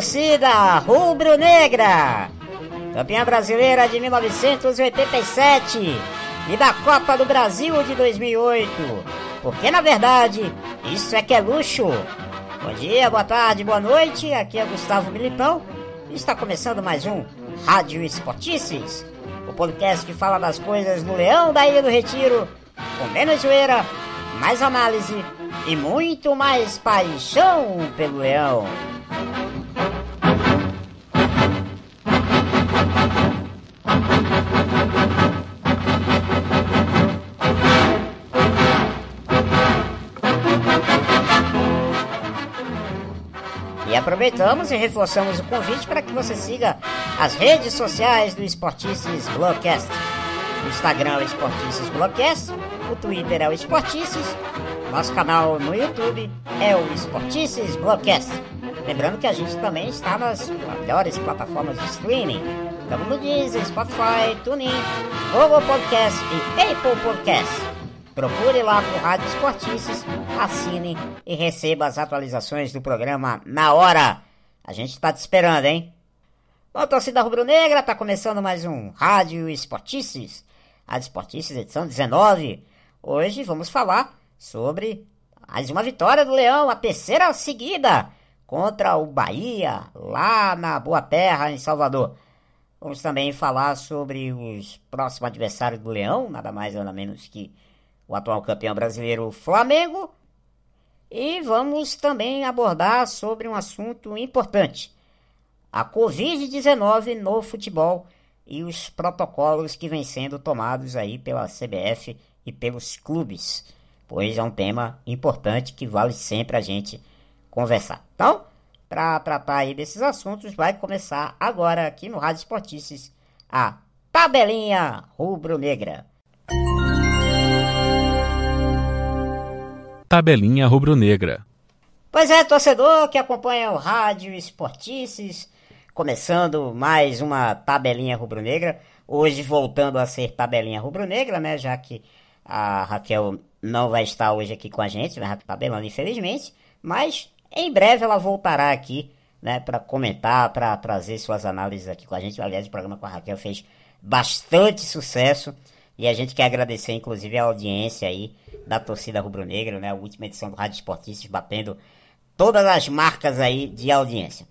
Torcida rubro-negra! Campeã brasileira de 1987 e da Copa do Brasil de 2008. Porque na verdade, isso é que é luxo. Bom dia, boa tarde, boa noite. Aqui é Gustavo Milipão está começando mais um Rádio Esportices, o podcast que fala das coisas do Leão da Ilha do Retiro, com menos zoeira, mais análise e muito mais paixão pelo leão. Aproveitamos e reforçamos o convite para que você siga as redes sociais do Esportices Blogcast. O Instagram é o Esportices Blogcast, o Twitter é o Esportices, nosso canal no YouTube é o Esportices Blogcast. Lembrando que a gente também está nas melhores plataformas de streaming. Estamos no Deezer, Spotify, TuneIn, Google Podcast e Apple Podcast. Procure lá por Rádio Esportices, assine e receba as atualizações do programa na hora. A gente está te esperando, hein? Bom, torcida rubro-negra, tá começando mais um Rádio Esportices, Rádio Esportices edição 19. Hoje vamos falar sobre mais uma vitória do Leão, a terceira seguida contra o Bahia, lá na Boa Terra, em Salvador. Vamos também falar sobre os próximos adversários do Leão, nada mais nada menos que o atual campeão brasileiro Flamengo. E vamos também abordar sobre um assunto importante: a Covid-19 no futebol e os protocolos que vêm sendo tomados aí pela CBF e pelos clubes, pois é um tema importante que vale sempre a gente conversar. Então, para tratar aí desses assuntos, vai começar agora aqui no Rádio Esportices a tabelinha rubro-negra. Tabelinha Rubro-Negra. Pois é, torcedor que acompanha o Rádio Esportices, começando mais uma tabelinha rubro-negra. Hoje voltando a ser tabelinha rubro-negra, né? Já que a Raquel não vai estar hoje aqui com a gente, vai tabelando infelizmente. Mas em breve ela voltará aqui, né? Para comentar, para trazer suas análises aqui com a gente. Aliás, o programa com a Raquel fez bastante sucesso. E a gente quer agradecer, inclusive, a audiência aí da torcida rubro-negra, né? A última edição do Rádio Esportistas batendo todas as marcas aí de audiência.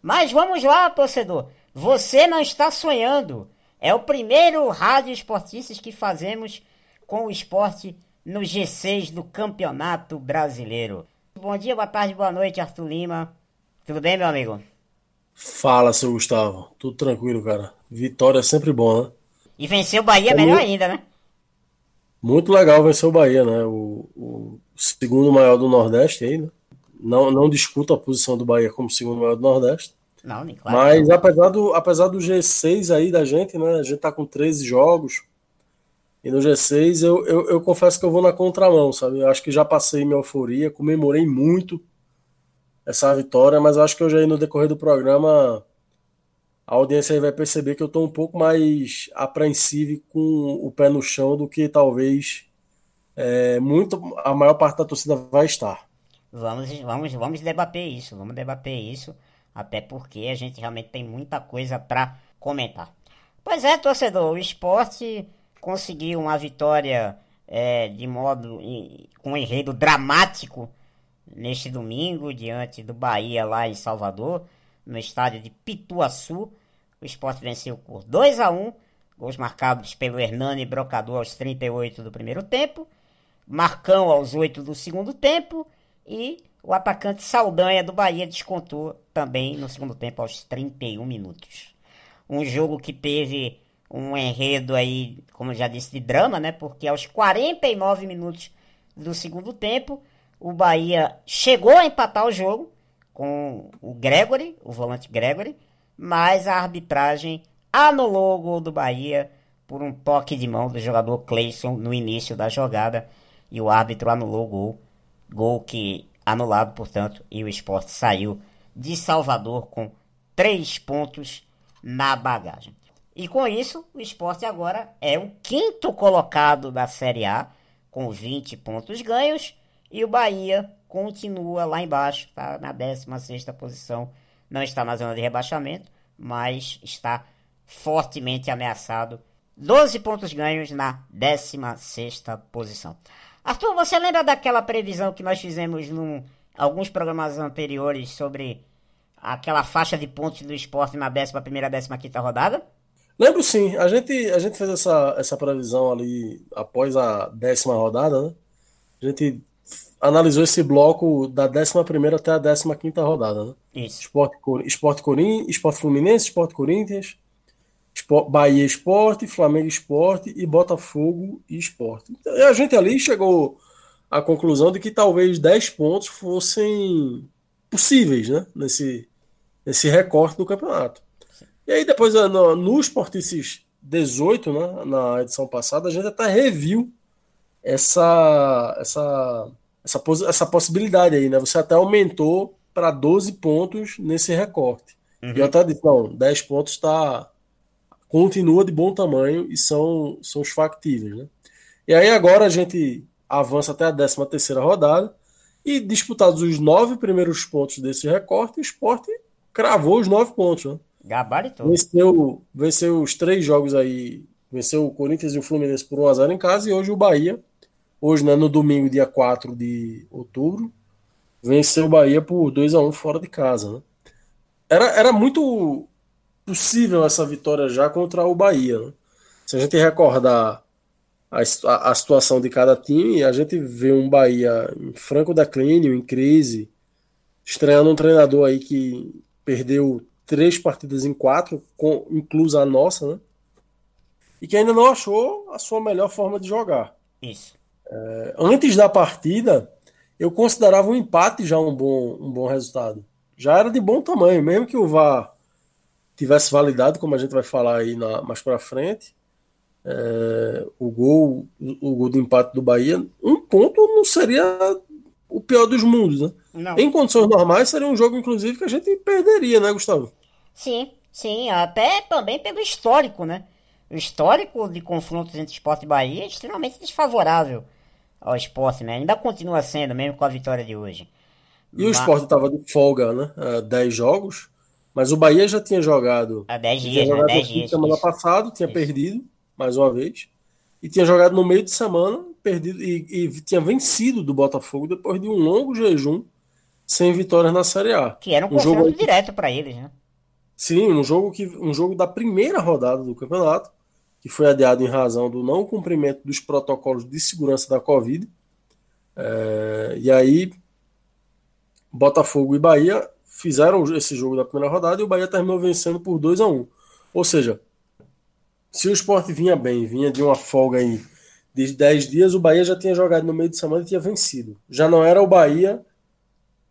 Mas vamos lá, torcedor. Você não está sonhando. É o primeiro Rádio Esportistas que fazemos com o esporte no G6 do Campeonato Brasileiro. Bom dia, boa tarde, boa noite, Arthur Lima. Tudo bem, meu amigo? Fala, seu Gustavo. Tudo tranquilo, cara. Vitória é sempre bom, né? E venceu o Bahia é melhor ainda, né? Muito legal vencer o Bahia, né? O, o, segundo maior do Nordeste aí, né? Não, não discuto a posição do Bahia como segundo maior do Nordeste. Não, nem claro. Mas apesar do, apesar do G6 aí da gente, né? A gente tá com 13 jogos. E no G6 eu, eu, eu confesso que eu vou na contramão, sabe? Eu acho que já passei minha euforia, comemorei muito essa vitória, mas acho que eu já no decorrer do programa a audiência aí vai perceber que eu estou um pouco mais apreensivo com o pé no chão do que talvez é, muito a maior parte da torcida vai estar. Vamos, vamos, vamos debater isso, vamos debater isso, até porque a gente realmente tem muita coisa para comentar. Pois é, torcedor, o esporte conseguiu uma vitória é, de modo com um enredo dramático neste domingo diante do Bahia lá em Salvador no estádio de Pituaçu. O esporte venceu por 2 a 1 gols marcados pelo Hernani Brocador aos 38 do primeiro tempo, Marcão aos 8 do segundo tempo e o atacante Saldanha do Bahia descontou também no segundo tempo aos 31 minutos. Um jogo que teve um enredo aí, como já disse, de drama, né? Porque aos 49 minutos do segundo tempo, o Bahia chegou a empatar o jogo, com o Gregory, o volante Gregory, mas a arbitragem anulou o gol do Bahia por um toque de mão do jogador Cleison no início da jogada e o árbitro anulou o gol, gol que anulado, portanto, e o esporte saiu de Salvador com três pontos na bagagem. E com isso, o esporte agora é o quinto colocado da Série A, com 20 pontos ganhos, e o Bahia continua lá embaixo, está na 16 posição. Não está na zona de rebaixamento, mas está fortemente ameaçado. 12 pontos ganhos na 16 posição. Arthur, você lembra daquela previsão que nós fizemos em alguns programas anteriores sobre aquela faixa de pontos do esporte na 11 e 15 rodada? Lembro sim, a gente, a gente fez essa, essa previsão ali após a décima rodada, né? A gente analisou esse bloco da 11 até a 15 rodada, né? Isso. Esporte, Esporte, Corin, Esporte Fluminense, Esporte Corinthians, Esporte, Bahia Esporte, Flamengo Esporte e Botafogo e Esporte. Então, a gente ali chegou à conclusão de que talvez 10 pontos fossem possíveis, né? Nesse, nesse recorte do campeonato. E aí depois, no, no Esportices 18, né, na edição passada, a gente até reviu essa, essa, essa, essa possibilidade aí, né? Você até aumentou para 12 pontos nesse recorte. Uhum. E eu até disse, não, 10 pontos está continua de bom tamanho e são, são os factíveis, né? E aí agora a gente avança até a 13 terceira rodada e disputados os nove primeiros pontos desse recorte, o esporte cravou os nove pontos, né? Gabaritou. Venceu, venceu os três jogos aí, venceu o Corinthians e o Fluminense por 1x0 em casa e hoje o Bahia, hoje né, no domingo, dia 4 de outubro, venceu o Bahia por 2x1 fora de casa, né? Era, era muito possível essa vitória já contra o Bahia. Né? Se a gente recordar a, a, situação de cada time, a gente vê um Bahia em franco declínio, em crise, estreando um treinador aí que perdeu três partidas em quatro, com, inclusa a nossa, né? E que ainda não achou a sua melhor forma de jogar. Isso. É, antes da partida, eu considerava um empate já um bom, um bom resultado. Já era de bom tamanho, mesmo que o VAR tivesse validado, como a gente vai falar aí na, mais para frente, é, o gol o gol do empate do Bahia, um ponto não seria o pior dos mundos, né? Não. Em condições normais seria um jogo, inclusive, que a gente perderia, né, Gustavo? Sim, sim, até também pelo histórico, né? O histórico de confrontos entre esporte e Bahia é extremamente desfavorável ao esporte, né? Ainda continua sendo, mesmo com a vitória de hoje. E Mas... o esporte estava de folga, né? 10 jogos. Mas o Bahia já tinha jogado. Há 10 dias, né? 10 dias. Semana isso. passada, tinha isso. perdido, mais uma vez. E tinha jogado no meio de semana, perdido e, e, tinha vencido do Botafogo depois de um longo jejum sem vitórias na Série A. Que era um, um jogo direto para eles, né? Sim, um jogo, que, um jogo da primeira rodada do campeonato, que foi adiado em razão do não cumprimento dos protocolos de segurança da Covid. É, e aí, Botafogo e Bahia fizeram esse jogo da primeira rodada e o Bahia terminou vencendo por 2 a 1 Ou seja, se o esporte vinha bem, vinha de uma folga aí de 10 dias, o Bahia já tinha jogado no meio de semana e tinha vencido. Já não era o Bahia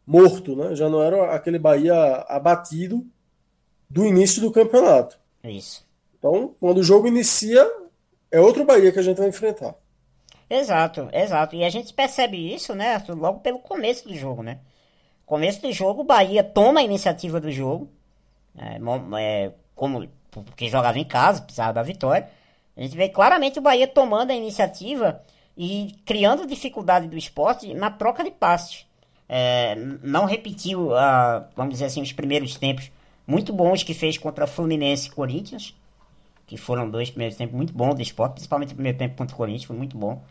morto, né? Já não era aquele Bahia abatido do início do campeonato. Isso. Então, quando o jogo inicia, é outro Bahia que a gente vai enfrentar. Exato, exato. E a gente percebe isso, né, logo pelo começo do jogo, né? Começo do jogo, o Bahia toma a iniciativa do jogo, é, é, como porque jogava em casa, precisava da vitória. A gente vê claramente o Bahia tomando a iniciativa e criando dificuldade do esporte na troca de passes. É, não repetiu, a, vamos dizer assim, os primeiros tempos muito bons que fez contra Fluminense e Corinthians, que foram dois primeiros tempos muito bons do esporte, principalmente o primeiro tempo contra o Corinthians, foi muito bom.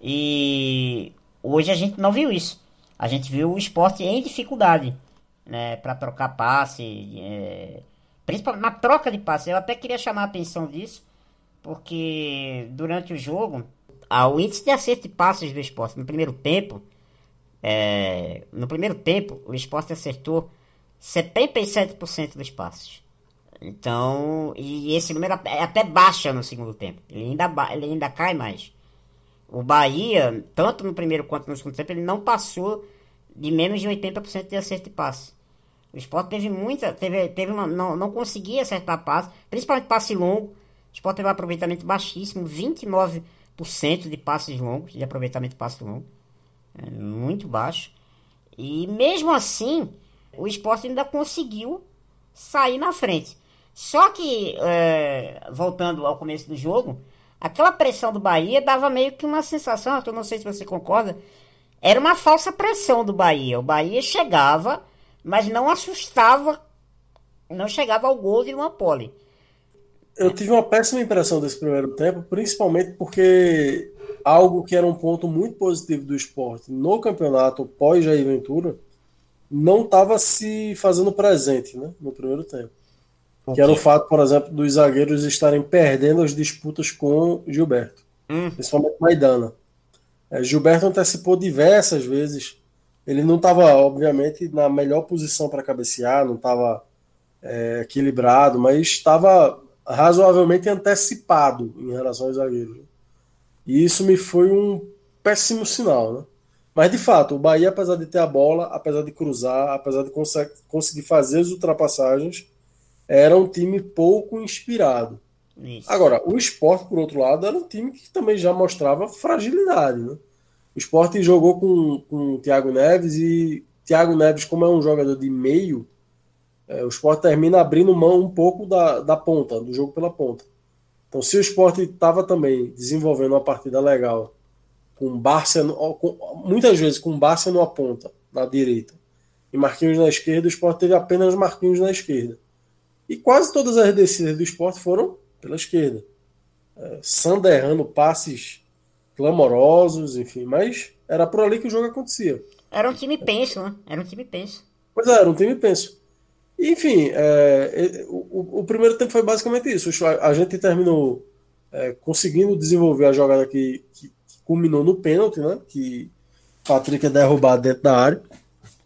E hoje a gente não viu isso a gente viu o esporte em dificuldade, né, para trocar passe, é, principalmente na troca de passe. Eu até queria chamar a atenção disso, porque durante o jogo, o índice de acerto de passes do esporte no primeiro tempo, é, no primeiro tempo, o esporte acertou 77% dos passes. Então, e esse número é até baixa no segundo tempo. Ele ainda, ele ainda cai mais. O Bahia, tanto no primeiro quanto no segundo tempo, ele não passou de menos de 80% de acerto de passe. O Sport teve muita, teve, teve uma, não, não conseguia acertar passe, principalmente passe longo. O Sport teve um aproveitamento baixíssimo, 29% de passes longos, de aproveitamento de passe longo. É muito baixo. E mesmo assim, o Sport ainda conseguiu sair na frente. Só que, é, voltando ao começo do jogo, aquela pressão do Bahia dava meio que uma sensação, eu não sei se você concorda, era uma falsa pressão do Bahia. O Bahia chegava, mas não assustava, não chegava ao gol de uma pole. Eu tive uma péssima impressão desse primeiro tempo, principalmente porque algo que era um ponto muito positivo do esporte no campeonato pós-Jair Ventura não estava se fazendo presente né, no primeiro tempo. Okay. Que era o fato, por exemplo, dos zagueiros estarem perdendo as disputas com Gilberto, hum. principalmente Maidana. É, Gilberto antecipou diversas vezes. Ele não estava, obviamente, na melhor posição para cabecear, não estava é, equilibrado, mas estava razoavelmente antecipado em relação aos zagueiros. E isso me foi um péssimo sinal, né? Mas de fato, o Bahia, apesar de ter a bola, apesar de cruzar, apesar de cons conseguir fazer as ultrapassagens, era um time pouco inspirado. Isso. Agora, o esporte, por outro lado, era um time que também já mostrava fragilidade. Né? O esporte jogou com, com o Thiago Neves e Thiago Neves, como é um jogador de meio, é, o esporte termina abrindo mão um pouco da, da ponta, do jogo pela ponta. Então, se o esporte estava também desenvolvendo uma partida legal, com Barça, com, muitas vezes com Barça numa ponta, na direita, e Marquinhos na esquerda, o esporte teve apenas Marquinhos na esquerda. E quase todas as descidas do esporte foram pela esquerda. É, Sander errando passes clamorosos, enfim, mas era por ali que o jogo acontecia. Era um time penso, né? Era um time penso. Pois é, era um time penso. Enfim, é, o, o, primeiro tempo foi basicamente isso. A, gente terminou é, conseguindo desenvolver a jogada que, que, que, culminou no pênalti, né? Que Patrick é derrubado dentro da área.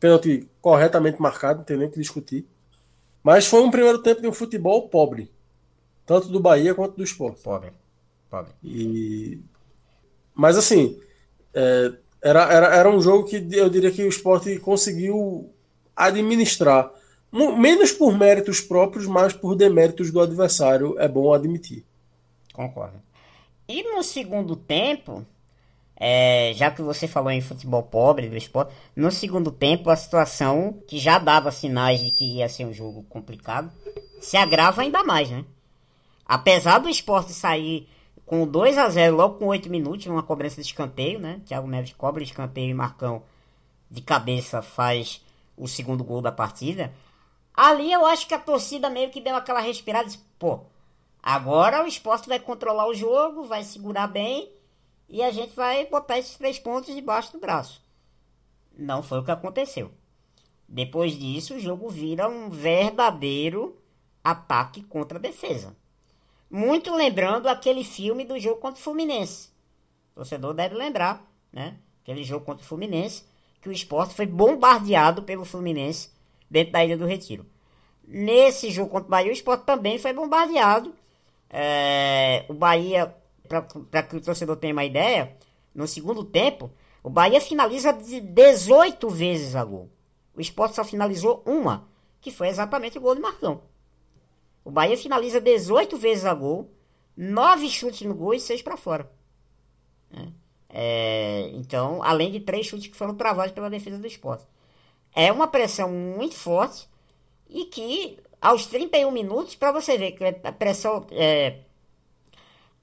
Pênalti corretamente marcado, não tem nem o que discutir. Mas foi um primeiro tempo de um futebol pobre. Tanto do Bahia quanto do esporte. Pobre. Pobre. E... Mas assim, é, era, era, era um jogo que eu diria que o esporte conseguiu administrar. Menos por méritos próprios, mas por deméritos do adversário, é bom admitir. Concordo. E no segundo tempo, é, já que você falou em futebol pobre do esporte, no segundo tempo a situação que já dava sinais de que ia ser um jogo complicado se agrava ainda mais, né? Apesar do esporte sair com 2 a 0 logo com 8 minutos, uma cobrança de escanteio, né? Thiago Neves cobra escanteio e Marcão de cabeça faz o segundo gol da partida. Ali eu acho que a torcida meio que deu aquela respirada e disse, pô, agora o esporte vai controlar o jogo, vai segurar bem e a gente vai botar esses três pontos debaixo do braço. Não foi o que aconteceu. Depois disso, o jogo vira um verdadeiro ataque contra a defesa. Muito lembrando aquele filme do jogo contra o Fluminense. O torcedor deve lembrar, né? Aquele jogo contra o Fluminense, que o esporte foi bombardeado pelo Fluminense dentro da Ilha do Retiro. Nesse jogo contra o Bahia, o esporte também foi bombardeado. É, o Bahia para que o torcedor tenha uma ideia, no segundo tempo, o Bahia finaliza 18 vezes a gol. O Sport só finalizou uma, que foi exatamente o gol de Marcão. O Bahia finaliza 18 vezes a gol, 9 chutes no gol e 6 para fora. É, é, então, além de 3 chutes que foram travados pela defesa do Sport. É uma pressão muito forte e que aos 31 minutos, para você ver que a pressão é,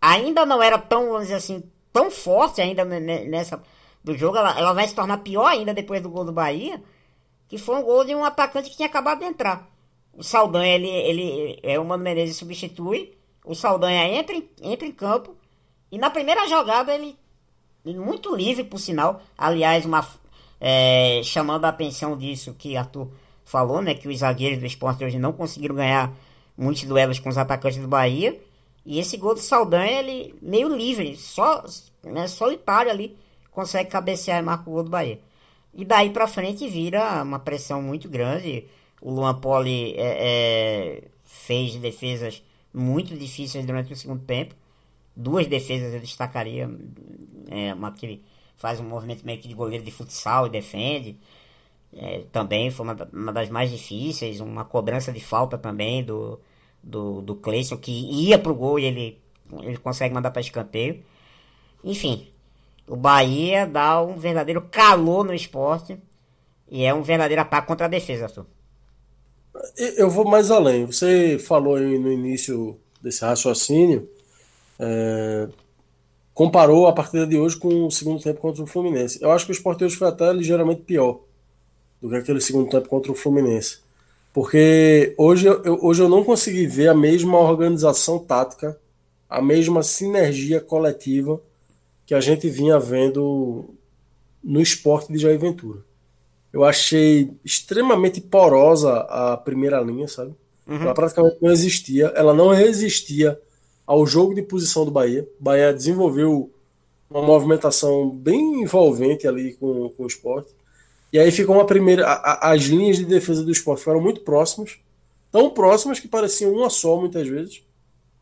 ainda não era tão, vamos dizer assim, tão forte ainda nessa do jogo. Ela, ela vai se tornar pior ainda depois do gol do Bahia, que foi um gol de um atacante que tinha acabado de entrar. O Saldanha, ele, ele é o Mano Menezes substitui, o Saldanha entra entra em campo, e na primeira jogada ele, muito livre por sinal, aliás, uma, é, chamando a atenção disso que Arthur falou, né, que os zagueiros do esporte hoje não conseguiram ganhar muitos duelos com os atacantes do Bahia, e esse gol do Saldanha, ele meio livre, só, né, solitário ali, consegue cabecear e marca o gol do Bahia. E daí pra frente vira uma pressão muito grande. O Luan Poli é, é, fez defesas muito difíceis durante o segundo tempo. Duas defesas eu destacaria. É, uma que faz um movimento meio que de goleiro de futsal e defende. É, também foi uma, uma das mais difíceis. Uma cobrança de falta também do, do, do Cleison, que ia pro gol e ele, ele consegue mandar para escanteio. Enfim, o Bahia dá um verdadeiro calor no esporte e é um verdadeiro ataque contra a defesa, Arthur. Eu vou mais além. Você falou no início desse raciocínio. É... comparou a partida de hoje com o segundo tempo contra o Fluminense. Eu acho que o Sport hoje foi até ligeiramente pior do que aquele segundo tempo contra o Fluminense. Porque hoje eu, hoje eu não consegui ver a mesma organização tática, a mesma sinergia coletiva que a gente vinha vendo no esporte de Jair Ventura. Eu achei extremamente porosa a primeira linha, sabe? Uhum. Ela praticamente não existia. Ela não resistia ao jogo de posição do Bahia. O Bahia desenvolveu uma movimentação bem envolvente ali com, com o esporte. E aí ficou uma primeira. A, a, as linhas de defesa do esporte ficaram muito próximas. Tão próximas que pareciam uma só muitas vezes.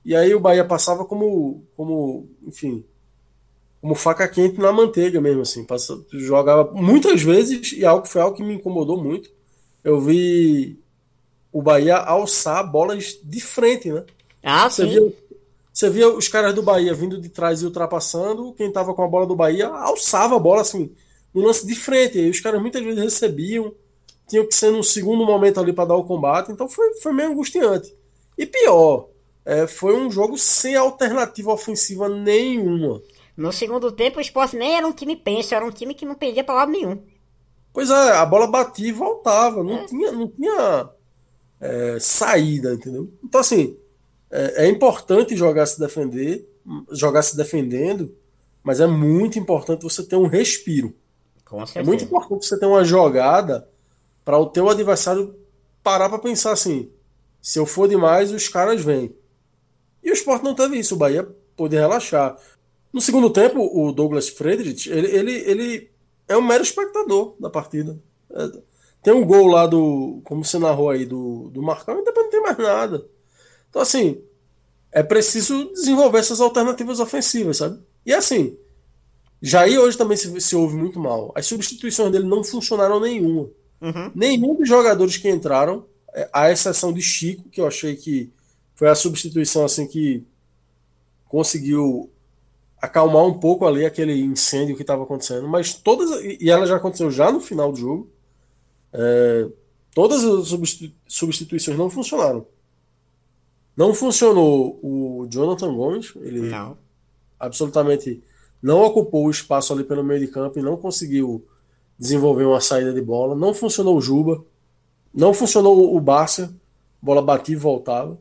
E aí o Bahia passava como, como enfim, como faca quente na manteiga mesmo, assim. Passa, jogava muitas vezes, e algo foi algo que me incomodou muito. Eu vi o Bahia alçar bolas de frente, né? Ah, você sim. Via, você via os caras do Bahia vindo de trás e ultrapassando, quem tava com a bola do Bahia alçava a bola assim, no lance de frente. E os caras muitas vezes recebiam, tinham que ser no segundo momento ali para dar o combate, então foi, foi meio angustiante. E pior, é, foi um jogo sem alternativa ofensiva nenhuma. No segundo tempo, o esporte nem era um time penso, era um time que não perdia para lado nenhum. Pois é, a bola batia e voltava, não é. tinha, não tinha é, saída, entendeu? Então, assim, é, é, importante jogar se defender, jogar se defendendo, mas é muito importante você ter um respiro. É muito importante você ter uma jogada para o teu adversário parar para pensar assim: se eu for demais, os caras vêm. E o esporte não teve isso, o Bahia pôde relaxar. No segundo tempo, o Douglas Friedrich, ele, ele, ele é um mero espectador da partida. É, tem um gol lá do, como você narrou aí, do, do Marcão, e depois não tem mais nada. Então, assim, é preciso desenvolver essas alternativas ofensivas, sabe? E assim, Jair hoje também se, se ouve muito mal. As substituições dele não funcionaram nenhuma. Uhum. Nenhum dos jogadores que entraram, é, à exceção de Chico, que eu achei que foi a substituição assim que conseguiu acalmar um pouco ali aquele incêndio que estava acontecendo, mas todas e ela já aconteceu já no final do jogo. É, todas as substituições não funcionaram. Não funcionou o Jonathan Gomes, ele não. absolutamente não ocupou o espaço ali pelo meio de campo e não conseguiu desenvolver uma saída de bola. Não funcionou o Juba, não funcionou o Barça, bola batia e voltava.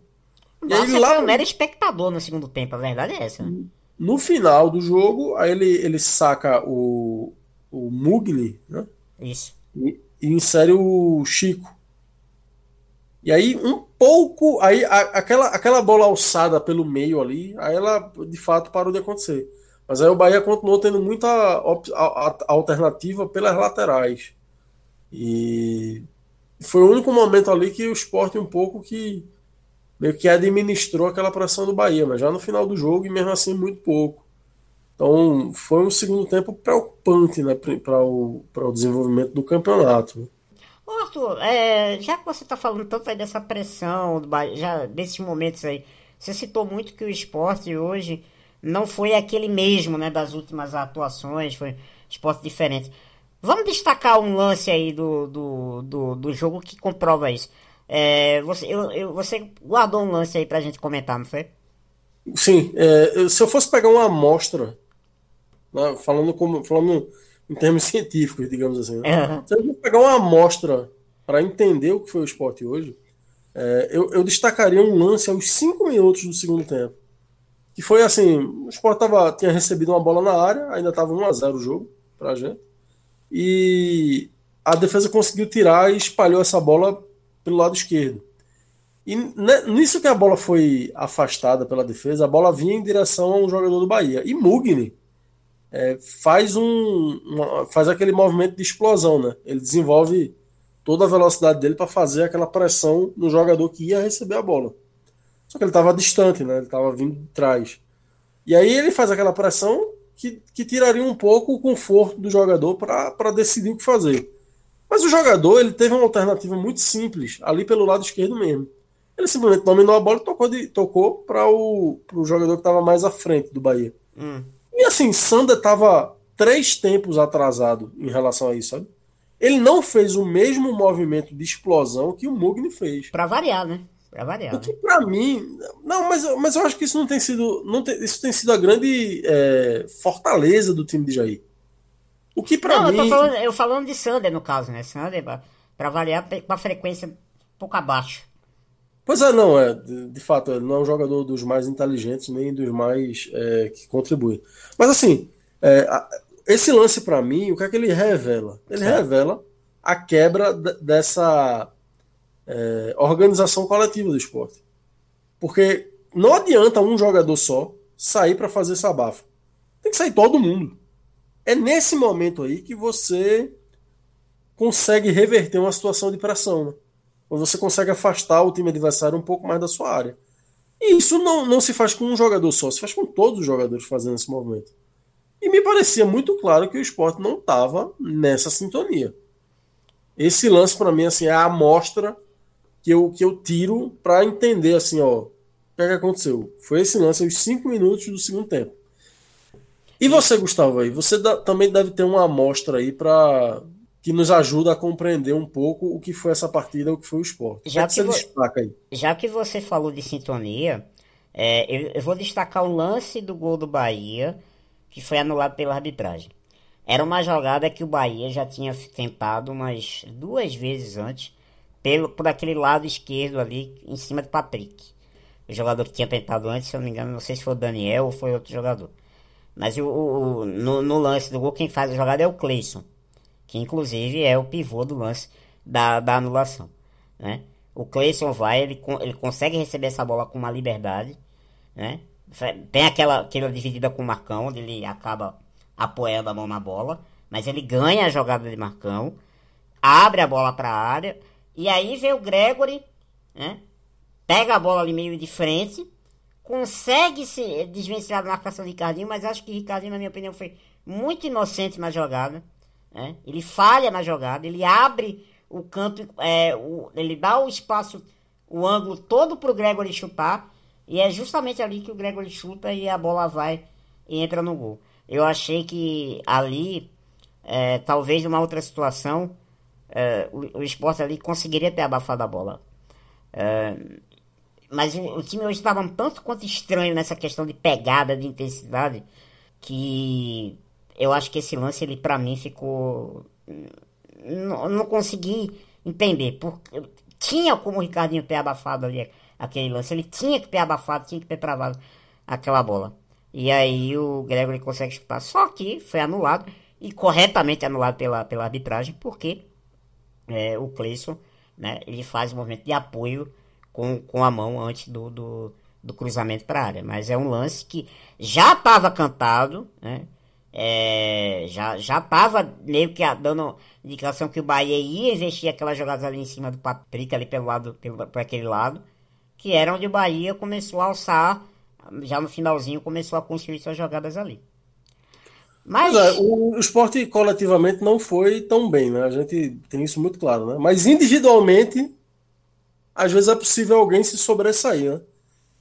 Barça e aí, lá, foi um mero espectador no segundo tempo, a verdade é essa. No final do jogo, aí ele, ele saca o, o Mugni, né? Isso. E, e insere o Chico. E aí, um pouco. Aí, a, aquela, aquela bola alçada pelo meio ali, aí ela de fato parou de acontecer. Mas aí o Bahia continuou tendo muita alternativa pelas laterais. E foi o único momento ali que o esporte um pouco que meio que administrou aquela pressão do Bahia, mas já no final do jogo e mesmo assim muito pouco. Então foi um segundo tempo preocupante né, para o, o desenvolvimento do campeonato. Né? Arthur, é, já que você está falando tanto aí dessa pressão, do Bahia, já desses momentos aí, você citou muito que o esporte hoje não foi aquele mesmo né, das últimas atuações, foi esporte diferente. Vamos destacar um lance aí do, do, do, do jogo que comprova isso. É, você, eu, eu, você guardou um lance aí pra gente comentar, não foi? Sim, é, se eu fosse pegar uma amostra, né, falando, como, falando em termos científicos, digamos assim, né? uhum. se eu fosse pegar uma amostra para entender o que foi o esporte hoje, é, eu, eu, destacaria um lance aos 5 minutos do segundo tempo. Que foi assim: o Sport tava, tinha recebido uma bola na área, ainda estava 1x0 o jogo pra gente. E a defesa conseguiu tirar e espalhou essa bola pelo lado esquerdo. E nisso que a bola foi afastada pela defesa, a bola vinha em direção a um jogador do Bahia. E Mugni é, faz um uma, faz aquele movimento de explosão, né? Ele desenvolve toda a velocidade dele para fazer aquela pressão no jogador que ia receber a bola. Só que ele estava distante, né? Ele estava vindo de trás. E aí ele faz aquela pressão que, que tiraria um pouco o conforto do jogador para decidir o que fazer. Mas o jogador ele teve uma alternativa muito simples, ali pelo lado esquerdo mesmo. Ele simplesmente dominou a bola e tocou, tocou para o jogador que estava mais à frente do Bahia. Hum. E assim, Sander estava três tempos atrasado em relação a isso, sabe? Ele não fez o mesmo movimento de explosão que o Mugni fez. Para variar, né? Pra variar. O que pra mim. Não, mas, mas eu acho que isso não tem sido. Não tem, isso tem sido a grande é, fortaleza do time de Jair. O que pra não, mim. Eu, tô falando, eu falando de Sander, no caso, né? Sander, pra variar, com a frequência um pouco abaixo. Pois é, não, é. De, de fato, não é um jogador dos mais inteligentes, nem dos mais é, que contribuem. Mas assim, é, esse lance para mim, o que é que ele revela? Ele revela a quebra dessa é, organização coletiva do esporte. Porque não adianta um jogador só sair para fazer essa abafa. Tem que sair todo mundo. É nesse momento aí que você consegue reverter uma situação de pressão. Né? Quando você consegue afastar o time adversário um pouco mais da sua área. E isso não, não se faz com um jogador só, se faz com todos os jogadores fazendo esse movimento. E me parecia muito claro que o esporte não estava nessa sintonia. Esse lance, para mim, assim, é a amostra que eu, que eu tiro para entender assim, ó, o que, é que aconteceu. Foi esse lance os cinco minutos do segundo tempo. E você, Gustavo, aí, você também deve ter uma amostra aí para que nos ajuda a compreender um pouco o que foi essa partida, o que foi o esporte. Já que, que, você destaca aí? Já que você falou de sintonia, é, eu, eu, vou destacar o lance do gol do Bahia, que foi anulado pela arbitragem. Era uma jogada que o Bahia já tinha tentado umas duas vezes antes, pelo, por aquele lado esquerdo ali, em cima do Patrick. O jogador que tinha tentado antes, se eu não me engano, não sei se foi o Daniel ou foi outro jogador. Mas o, o no, no, lance do gol, quem faz a jogada é o Cleison, que inclusive é o pivô do lance da, da anulação. Né? O Cleison vai, ele, ele consegue receber essa bola com uma liberdade. Né? Tem aquela, aquela dividida com o Marcão, onde ele acaba apoiando a mão na bola, mas ele ganha a jogada de Marcão, abre a bola para a área e aí vê o Gregory, né? Pega a bola ali meio de frente, consegue se desvencilhar da marcação de Ricardinho, mas acho que Ricardinho, na minha opinião, foi muito inocente na jogada. Né? Ele falha na jogada, ele abre o canto, é, o, ele dá o espaço, o ângulo todo pro Gregory chutar, e é justamente ali que o Gregory chuta e a bola vai e entra no gol. Eu achei que ali, é, talvez numa outra situação, é, o, o esporte ali conseguiria ter abafado a bola. É, mas o, o, time hoje estava um tanto quanto estranho nessa questão de pegada, de intensidade, que eu acho que esse lance, ele para mim ficou. Não, não consegui entender. Porque tinha como o Ricardinho ter abafado ali aquele lance. Ele tinha que ter abafado, tinha que ter travado aquela bola. E aí o Gregory consegue chutar. Só que foi anulado e corretamente anulado pela, pela arbitragem, porque é, o Cleison, né, ele faz um movimento de apoio com, com a mão antes do, do, do cruzamento para a área. Mas é um lance que já estava cantado, né? É, já já estava meio que dando indicação que o Bahia ia investir aquelas jogadas ali em cima do Patrick, ali pelo lado, pelo, por aquele lado, que era onde o Bahia começou a alçar, já no finalzinho começou a construir suas jogadas ali. Mas é, o, esporte coletivamente não foi tão bem, né? A gente tem isso muito claro, né? Mas individualmente, às vezes é possível alguém se sobressair, né?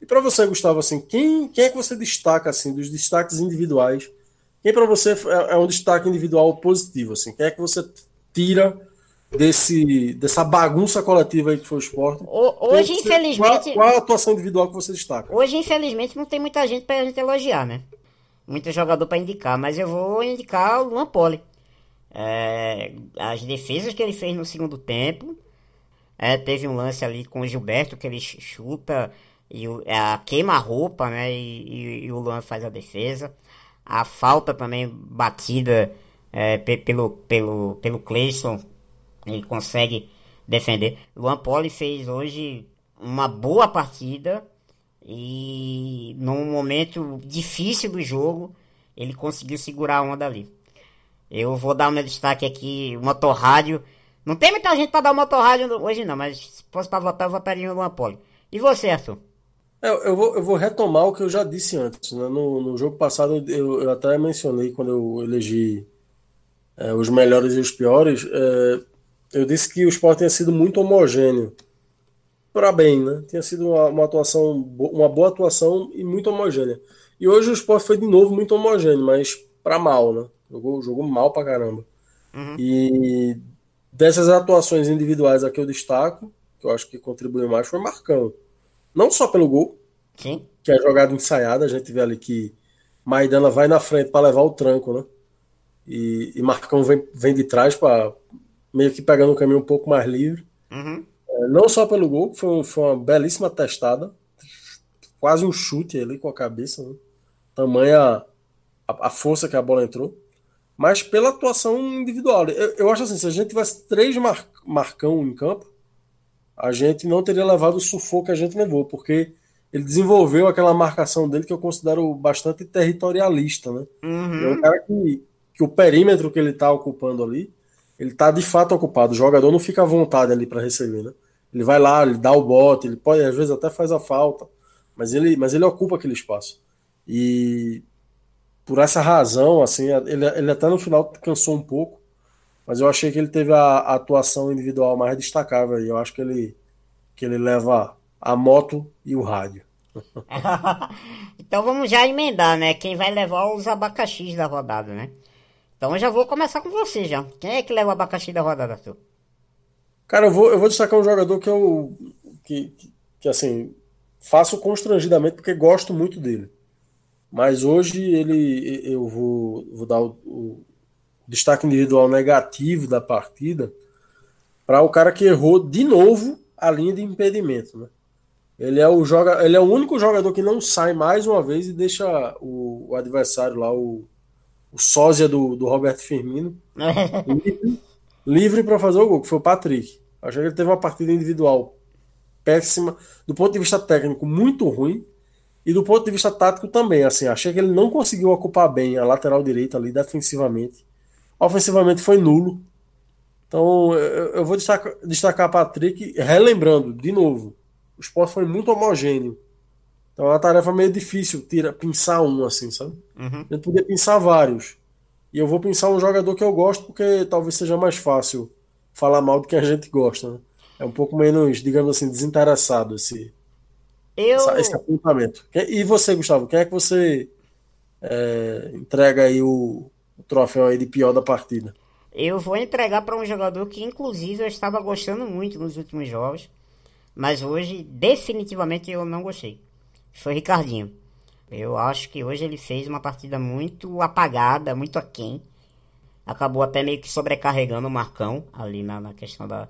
E para você, Gustavo, assim, quem, quem é que você destaca assim dos destaques individuais? Quem para você é, é um destaque individual positivo, assim? Quem é que você tira desse dessa bagunça coletiva aí que foi o esporte? Hoje, você, infelizmente, qual, qual a atuação individual que você destaca? Hoje, infelizmente, não tem muita gente para a gente elogiar, né? Muito jogador para indicar, mas eu vou indicar o Luan Poli. É, as defesas que ele fez no segundo tempo. É, teve um lance ali com o Gilberto que ele chuta e é, a queima-roupa, né? E, e, e, o Luan faz a defesa. A falta também batida é, pelo, pelo, pelo Cleison. Ele consegue defender. Luan Poli fez hoje uma boa partida e num momento difícil do jogo, ele conseguiu segurar a onda ali. Eu vou dar o meu destaque aqui, o motorrádio. Não tem muita gente para dar o motorrádio hoje não, mas se fosse para votar, eu votaria no Apolo. E você, Arthur? Eu, eu, vou, eu vou retomar o que eu já disse antes. Né? No, no jogo passado, eu, eu, até mencionei quando eu elegi é, os melhores e os piores. É, eu disse que o esporte tinha sido muito homogêneo para bem, né? Tinha sido uma, uma, atuação, uma boa atuação e muito homogênea. E hoje o Sport foi de novo muito homogêneo, mas para mal, né? Jogou, jogou mal pra caramba. Uhum. E dessas atuações individuais aqui eu destaco que eu acho que contribuiu mais foi Marcão. Não só pelo gol, Sim. que é jogada ensaiada, a gente vê ali que Maidana vai na frente para levar o tranco, né? E, e Marcão vem, vem de trás para meio que pegando um caminho um pouco mais livre. Uhum. Não só pelo gol, foi, um, foi, uma belíssima testada, quase um chute ali com a cabeça, né? tamanha a, a, força que a bola entrou, mas pela atuação individual. Eu, eu acho assim, se a gente tivesse três mar, Marcão em campo, a gente não teria levado o sufoco que a gente levou, porque ele desenvolveu aquela marcação dele que eu considero bastante territorialista, né? Uhum. É um cara que, que o perímetro que ele está ocupando ali, ele está de fato ocupado. O jogador não fica à vontade ali para receber, né? Ele vai lá, ele dá o bote, ele pode, às vezes até faz a falta, mas ele, mas ele ocupa aquele espaço. E por essa razão, assim, ele, ele até no final cansou um pouco, mas eu achei que ele teve a, a atuação individual mais destacável e eu acho que ele, que ele leva a moto e o rádio. então vamos já emendar, né? Quem vai levar os abacaxis da rodada, né? Então eu já vou começar com você já. Quem é que leva o abacaxi da rodada, Arthur? Cara, eu vou, eu vou destacar um jogador que eu. Que, que, que, assim. Faço constrangidamente porque gosto muito dele. Mas hoje ele eu vou, vou dar o, o destaque individual negativo da partida para o cara que errou de novo a linha de impedimento. Né? Ele, é o joga, ele é o único jogador que não sai mais uma vez e deixa o, o adversário lá, o, o sósia do, do Roberto Firmino, livre, livre para fazer o gol, que foi o Patrick. Achei que ele teve uma partida individual péssima, do ponto de vista técnico, muito ruim. E do ponto de vista tático também, assim, achei que ele não conseguiu ocupar bem a lateral direita ali defensivamente. Ofensivamente foi nulo. Então eu vou destacar, destacar Patrick, relembrando, de novo, o esporte foi muito homogêneo. Então é uma tarefa meio difícil tira, pensar um, assim, sabe? Uhum. A gente podia pensar vários. E eu vou pensar um jogador que eu gosto, porque talvez seja mais fácil falar mal do que a gente gosta, né? É um pouco menos, digamos assim, desinteressado esse, eu... essa, esse apontamento. E você, Gustavo, quem é que você é, entrega aí o, o, troféu aí de pior da partida? Eu vou entregar para um jogador que, inclusive, eu estava gostando muito nos últimos jogos, mas hoje, definitivamente, eu não gostei. Foi Ricardinho. Eu acho que hoje ele fez uma partida muito apagada, muito aquém. Acabou até meio que sobrecarregando o Marcão ali na, na questão da.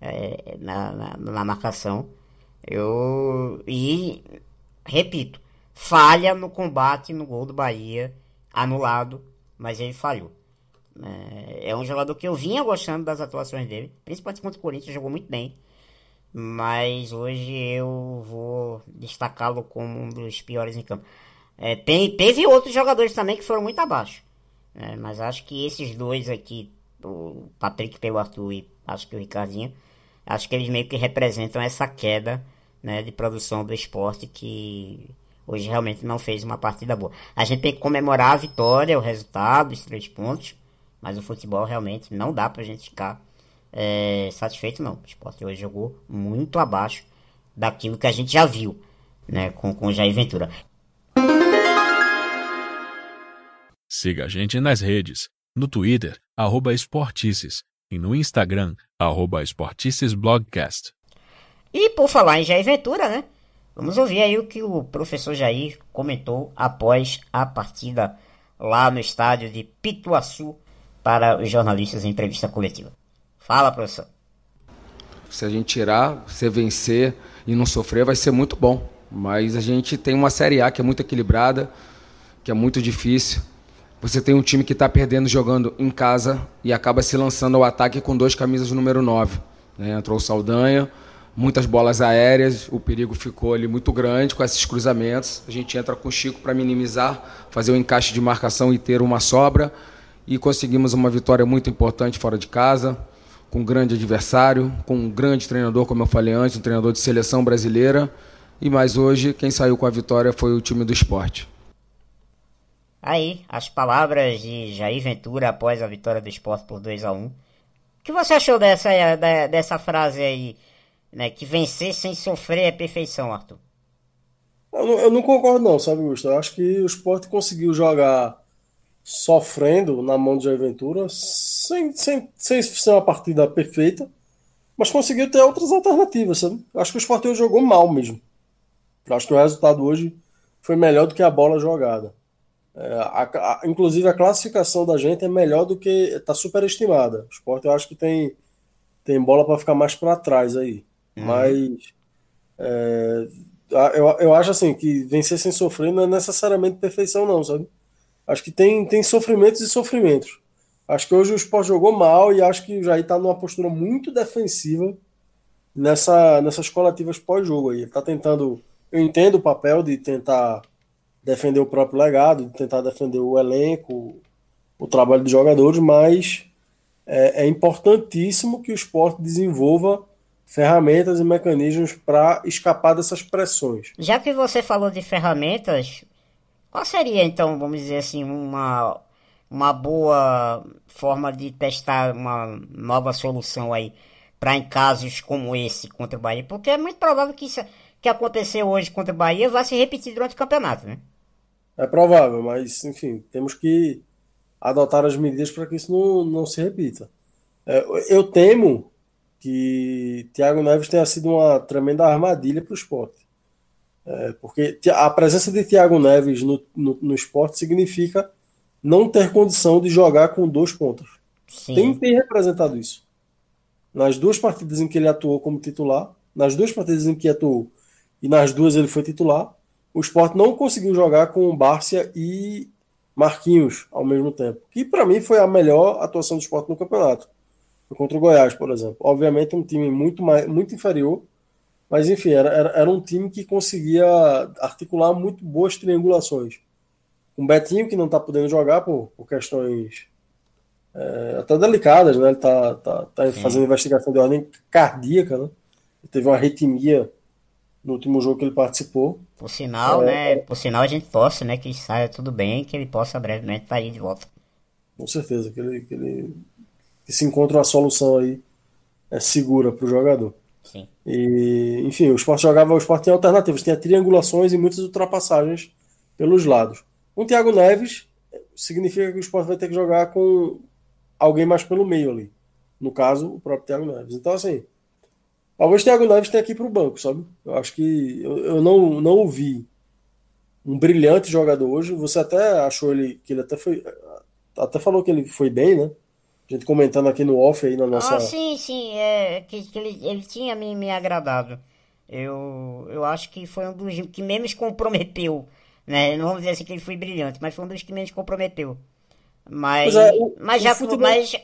É, na, na, na marcação. Eu. E. Repito. Falha no combate no gol do Bahia. Anulado. Mas ele falhou. É, é um jogador que eu vinha gostando das atuações dele. Principalmente contra o Corinthians, jogou muito bem. Mas hoje eu vou destacá-lo como um dos piores em campo. É, tem, teve outros jogadores também que foram muito abaixo. É, mas acho que esses dois aqui, o Patrick pelo Arthur e acho que o Ricardinho, acho que eles meio que representam essa queda né, de produção do esporte que hoje realmente não fez uma partida boa. A gente tem que comemorar a vitória, o resultado, os três pontos, mas o futebol realmente não dá pra gente ficar é, satisfeito, não. O esporte hoje jogou muito abaixo daquilo que a gente já viu né, com, com o Jair Ventura. Siga a gente nas redes, no Twitter, arroba Esportices, e no Instagram, arroba Esporticesblogcast. E por falar em Jair Ventura, né? Vamos ouvir aí o que o professor Jair comentou após a partida lá no estádio de Pituaçu para os jornalistas em entrevista coletiva. Fala, professor. Se a gente tirar, se vencer e não sofrer, vai ser muito bom. Mas a gente tem uma Série A que é muito equilibrada, que é muito difícil. Você tem um time que está perdendo jogando em casa e acaba se lançando ao ataque com dois camisas número 9. Né? Entrou o Saldanha, muitas bolas aéreas, o perigo ficou ali muito grande com esses cruzamentos. A gente entra com o Chico para minimizar, fazer o um encaixe de marcação e ter uma sobra. E conseguimos uma vitória muito importante fora de casa, com um grande adversário, com um grande treinador, como eu falei antes, um treinador de seleção brasileira. E mais hoje, quem saiu com a vitória foi o time do esporte. Aí, as palavras de Jair Ventura após a vitória do esporte por 2 a 1 O que você achou dessa, dessa frase aí? né? Que vencer sem sofrer é perfeição, Arthur. Eu não, eu não concordo não, sabe, Gustavo? Eu acho que o esporte conseguiu jogar sofrendo na mão de Aventura sem, sem, sem ser uma partida perfeita, Mas conseguiu ter outras alternativas, sabe? Acho que o Sport hoje jogou mal mesmo. Acho que o resultado hoje foi melhor do que a bola jogada. É, a, a, inclusive a classificação da gente é melhor do que está superestimada. O Sport eu acho que tem, tem bola para ficar mais para trás aí. Uhum. Mas é, eu, eu acho assim que vencer sem sofrer não é necessariamente perfeição, não, sabe? Acho que tem, tem sofrimentos e sofrimentos. Acho que hoje o Sport jogou mal e acho que o Jair está numa postura muito defensiva nessa, nessas coletivas pós-jogo aí. Ele está tentando. Eu entendo o papel de tentar defender o próprio legado, tentar defender o elenco, o trabalho dos jogadores, mas é, é importantíssimo que o esporte desenvolva ferramentas e mecanismos para escapar dessas pressões. Já que você falou de ferramentas, qual seria então, vamos dizer assim, uma, uma boa forma de testar uma nova solução aí para em casos como esse contra o Bahia? Porque é muito provável que isso que aconteceu hoje contra o Bahia vá se repetir durante o campeonato, né? É provável, mas enfim, temos que adotar as medidas para que isso não, não se repita. É, eu temo que Thiago Neves tenha sido uma tremenda armadilha para o esporte. É, porque a presença de Thiago Neves no, no, no, esporte significa não ter condição de jogar com dois pontos. Sim. Tem, tem representado isso. Nas duas partidas em que ele atuou como titular, nas duas partidas em que atuou e nas duas ele foi titular, o esporte não conseguiu jogar com Bárcia e Marquinhos ao mesmo tempo. Que para mim foi a melhor atuação do esporte no campeonato. Foi contra o Goiás, por exemplo. Obviamente um time muito, mais, muito inferior, mas enfim, era, era, era um time que conseguia articular muito boas triangulações. Com o Betinho, que não está podendo jogar por, por questões é, até delicadas, né? Ele está tá, tá fazendo investigação de ordem cardíaca, né? Ele teve uma arritmia no último jogo que ele participou. Por sinal, é, né? Por sinal a gente torce, né? Que saia tudo bem, que ele possa brevemente estar aí de volta. Com certeza, que ele, que ele que se encontre uma solução aí é, segura para o jogador. Sim. E, enfim, o esporte jogava, o esporte tinha alternativas, tinha triangulações e muitas ultrapassagens pelos lados. Um Thiago Neves significa que o esporte vai ter que jogar com alguém mais pelo meio ali. No caso, o próprio Thiago Neves. Então, assim, Talvez o Thiago Neves tenha aqui para o banco, sabe? Eu acho que eu, eu não, não ouvi um brilhante jogador hoje. Você até achou ele que ele até foi. Até falou que ele foi bem, né? A gente comentando aqui no off aí na nossa. Ah, sim, sim. É, que, que ele, ele tinha me, me agradado. Eu, eu acho que foi um dos que menos comprometeu. Né? Não vamos dizer assim que ele foi brilhante, mas foi um dos que menos comprometeu. Mas, é, o, mas já futebol... mas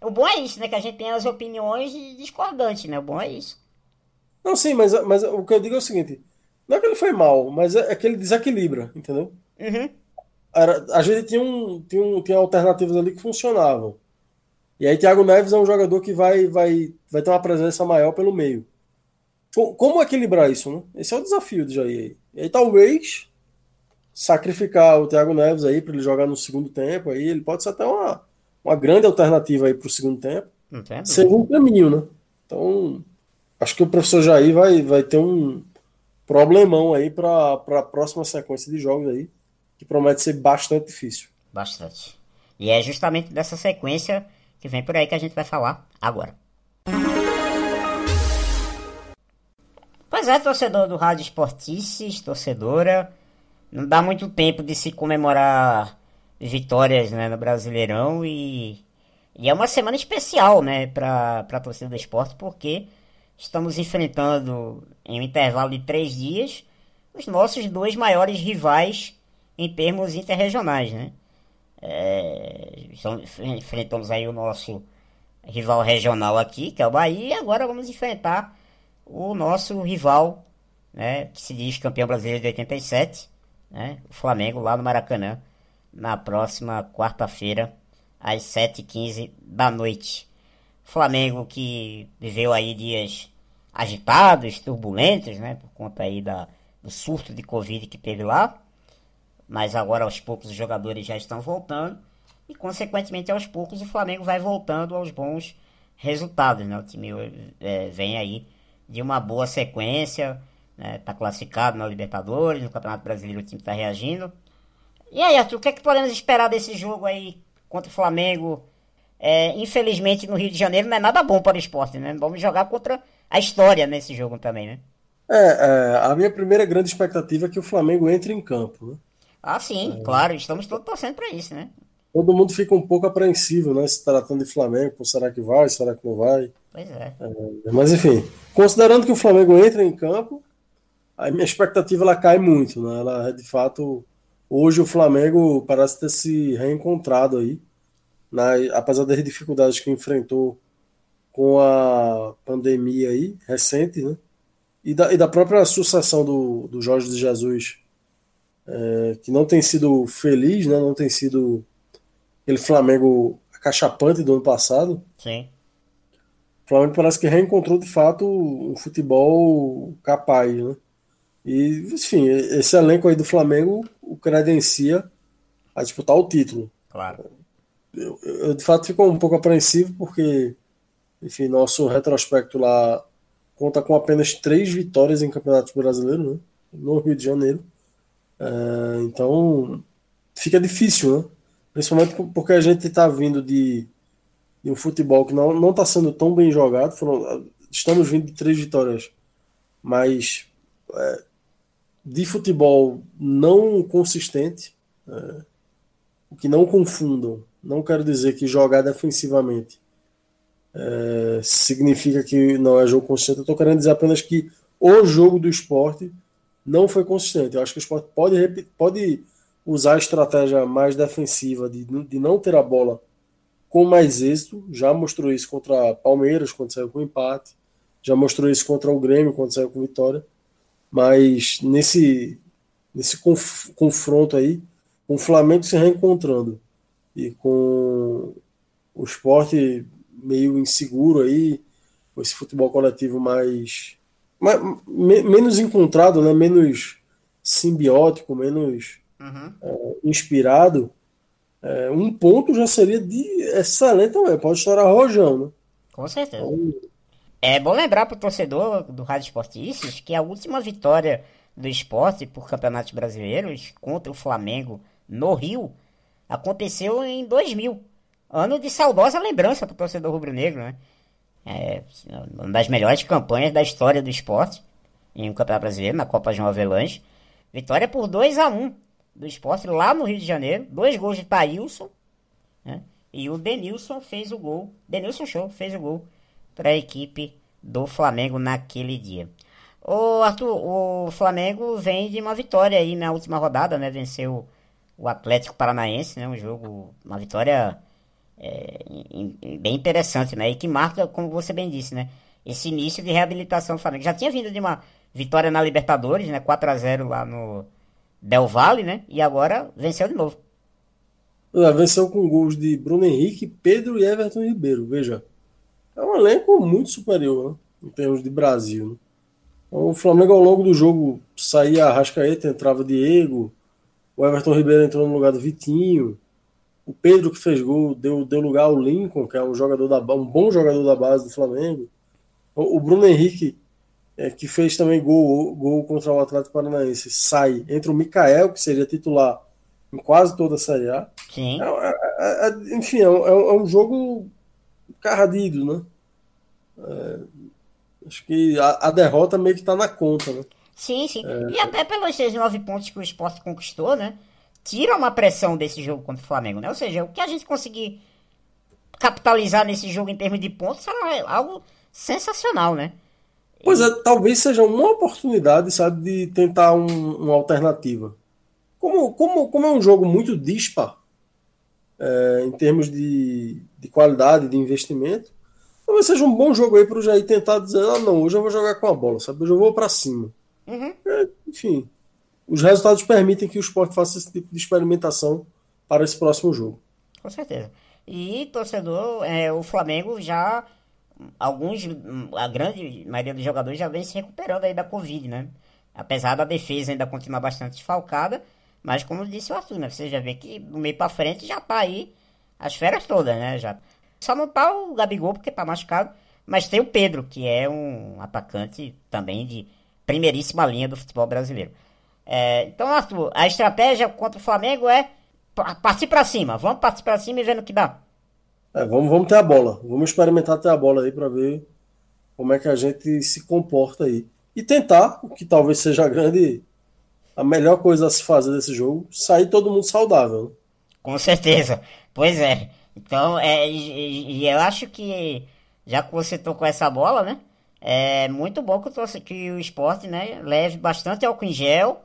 o bom é isso, né? Que a gente tem as opiniões discordantes, né? O bom é isso. Não, sim, mas, mas o que eu digo é o seguinte: não é que ele foi mal, mas é, é que ele desequilibra, entendeu? Uhum. Era, a gente tinha, um, tinha, um, tinha alternativas ali que funcionavam. E aí, Thiago Neves é um jogador que vai, vai, vai ter uma presença maior pelo meio. Como equilibrar isso, né? Esse é o desafio de Jair. E aí, talvez, sacrificar o Thiago Neves aí para ele jogar no segundo tempo. Aí ele pode ser até uma, uma grande alternativa aí para o segundo tempo. Seja um caminho, né? Então, acho que o professor Jair vai, vai ter um problemão aí para a próxima sequência de jogos aí, que promete ser bastante difícil. Bastante. E é justamente dessa sequência que vem por aí que a gente vai falar agora. Pois é, torcedor do Rádio Esportices, torcedora, não dá muito tempo de se comemorar vitórias né, no Brasileirão e, e é uma semana especial né, para a torcida do esporte, porque estamos enfrentando, em um intervalo de três dias, os nossos dois maiores rivais em termos interregionais, né? É, enfrentamos aí o nosso rival regional aqui, que é o Bahia, e agora vamos enfrentar o nosso rival, né, que se diz campeão brasileiro de 87, né, o Flamengo, lá no Maracanã, na próxima quarta-feira, às 7h15 da noite. Flamengo que viveu aí dias agitados, turbulentos, né? Por conta aí da, do surto de Covid que teve lá. Mas agora aos poucos os jogadores já estão voltando. E consequentemente aos poucos o Flamengo vai voltando aos bons resultados, né? O time é, vem aí de uma boa sequência, né? Tá classificado na Libertadores, no Campeonato Brasileiro o time está reagindo. E aí, Arthur, o que é que podemos esperar desse jogo aí contra o Flamengo é, infelizmente no Rio de Janeiro não é nada bom para o esporte, né? Vamos jogar contra a história nesse jogo também, né? É, é, a minha primeira grande expectativa é que o Flamengo entre em campo, né? Ah, sim, é. claro, estamos todos torcendo para isso, né? Todo mundo fica um pouco apreensivo, né? Se tratando de Flamengo, será que vai, será que não vai? Pois é. é mas enfim, considerando que o Flamengo entra em campo, a minha expectativa ela cai muito, né? Ela de fato hoje o Flamengo parece ter se reencontrado aí, na, apesar das dificuldades que enfrentou com a pandemia aí recente, né? E da, e da própria sucessão do, do Jorge de Jesus, é, que não tem sido feliz, né? Não tem sido aquele Flamengo acachapante do ano passado. Sim. O Flamengo parece que reencontrou de fato um futebol capaz, né? E, enfim, esse elenco aí do Flamengo o credencia a disputar o título. Claro. Eu, eu, de fato fico um pouco apreensivo porque, enfim, nosso retrospecto lá conta com apenas três vitórias em campeonatos brasileiros, né? No Rio de Janeiro. É, então fica difícil, né? Principalmente porque a gente está vindo de, de, um futebol que não está sendo tão bem jogado. Foram, estamos vindo de três vitórias, mas é, de futebol não consistente, é, o que não confundam, não quero dizer que jogar defensivamente é, significa que não é jogo consistente, eu estou querendo dizer apenas que o jogo do esporte não foi consistente. Eu acho que o esporte pode, pode usar a estratégia mais defensiva de, de não ter a bola com mais êxito, já mostrou isso contra Palmeiras, quando saiu com empate, já mostrou isso contra o Grêmio, quando saiu com vitória. Mas nesse, nesse conf, confronto aí, o Flamengo se reencontrando e com o esporte meio inseguro aí, com esse futebol coletivo mais, mais me, menos encontrado, né? menos simbiótico, menos uhum. é, inspirado, é, um ponto já seria de excelente também, pode estourar rojão, né? Com certeza. Então, é bom lembrar para o torcedor do Rádio Esportistas que a última vitória do esporte por campeonatos brasileiros contra o Flamengo no Rio aconteceu em 2000. Ano de saudosa lembrança para o torcedor rubro-negro, né? É uma das melhores campanhas da história do esporte em um campeonato brasileiro, na Copa João Avelange. Vitória por 2 a 1 do esporte lá no Rio de Janeiro. Dois gols de Thailson. Né? E o Denilson fez o gol. Denilson Show fez o gol para a equipe do Flamengo naquele dia. O Arthur, o Flamengo vem de uma vitória aí na última rodada, né? Venceu o Atlético Paranaense, né? Um jogo, uma vitória é, bem interessante, né? E que marca, como você bem disse, né? Esse início de reabilitação do Flamengo. Já tinha vindo de uma vitória na Libertadores, né? 4 a 0 lá no Del Valle, né? E agora venceu de novo. Venceu com gols de Bruno Henrique, Pedro e Everton Ribeiro, veja é um elenco muito superior, né? Em termos de Brasil. Né? O Flamengo, ao longo do jogo, saía Rascaeta, entrava Diego, o Everton Ribeiro entrou no lugar do Vitinho, o Pedro que fez gol deu, deu lugar ao Lincoln, que é um jogador da um bom jogador da base do Flamengo. O, o Bruno Henrique, é, que fez também gol, gol contra o Atlético Paranaense, sai entre o Mikael, que seria titular em quase toda a Série A. Sim. É, é, é, enfim, é um, é um jogo cardido, né? É, acho que a, a, derrota meio que tá na conta, né? Sim, sim. É... E até pelos seis nove pontos que o esporte conquistou, né? Tira uma pressão desse jogo contra o Flamengo, né? Ou seja, o que a gente conseguir capitalizar nesse jogo em termos de pontos será algo sensacional, né? Pois é, talvez seja uma oportunidade, sabe, de tentar um, uma alternativa. Como, como, como é um jogo muito dispar, é, em termos de, de qualidade, de investimento, talvez seja um bom jogo aí para o Jair tentar dizer: ah, não, hoje eu vou jogar com a bola, sabe? Hoje eu vou para cima. Uhum. É, enfim, os resultados permitem que o esporte faça esse tipo de experimentação para esse próximo jogo. Com certeza. E, torcedor, é, o Flamengo já. Alguns, a grande maioria dos jogadores já vem se recuperando aí da Covid, né? Apesar da defesa ainda continuar bastante desfalcada, mas como disse o Arthur, né? Você já vê que do meio para frente já tá aí as feras todas, né? Já. Só não tá o Gabigol porque tá machucado, mas tem o Pedro, que é um atacante também de primeiríssima linha do futebol brasileiro. É, então, Arthur, a estratégia contra o Flamengo é partir para cima. Vamos partir para cima e vendo o que dá. É, vamos, vamos ter a bola. Vamos experimentar ter a bola aí para ver como é que a gente se comporta aí. E tentar, o que talvez seja a grande. A melhor coisa a se fazer desse jogo, sair todo mundo saudável. Com certeza. Pois é. Então, é, e, e, eu acho que, já que você tocou essa bola, né? É muito bom que que o esporte né, leve bastante álcool em gel.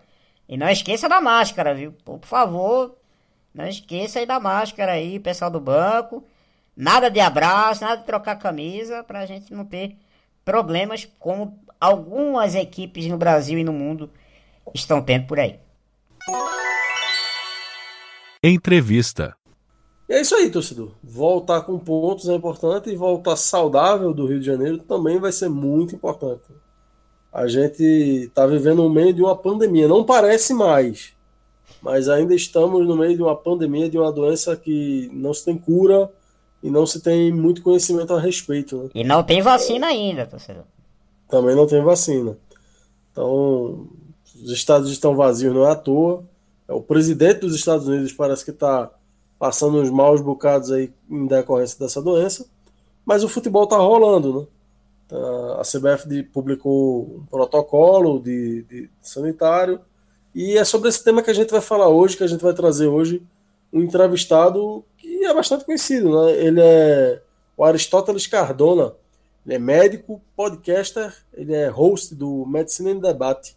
E não esqueça da máscara, viu? Por favor, não esqueça aí da máscara aí, pessoal do banco. Nada de abraço, nada de trocar camisa, pra gente não ter problemas como algumas equipes no Brasil e no mundo estão tendo por aí. Entrevista. E é isso aí, torcedor. Voltar com pontos é importante e voltar saudável do Rio de Janeiro também vai ser muito importante. A gente está vivendo no meio de uma pandemia. Não parece mais, mas ainda estamos no meio de uma pandemia, de uma doença que não se tem cura e não se tem muito conhecimento a respeito. Né? E não tem vacina ainda, torcedor. Também não tem vacina. Então, os estados estão vazios não é à toa. É, o presidente dos Estados Unidos parece que está passando uns maus bocados aí em decorrência dessa doença, mas o futebol está rolando, né? Tá, a CBF publicou um protocolo de, de, sanitário e é sobre esse tema que a gente vai falar hoje, que a gente vai trazer hoje um entrevistado que é bastante conhecido, né? Ele é o Aristóteles Cardona, ele é médico, podcaster, ele é host do Medicina em Debate,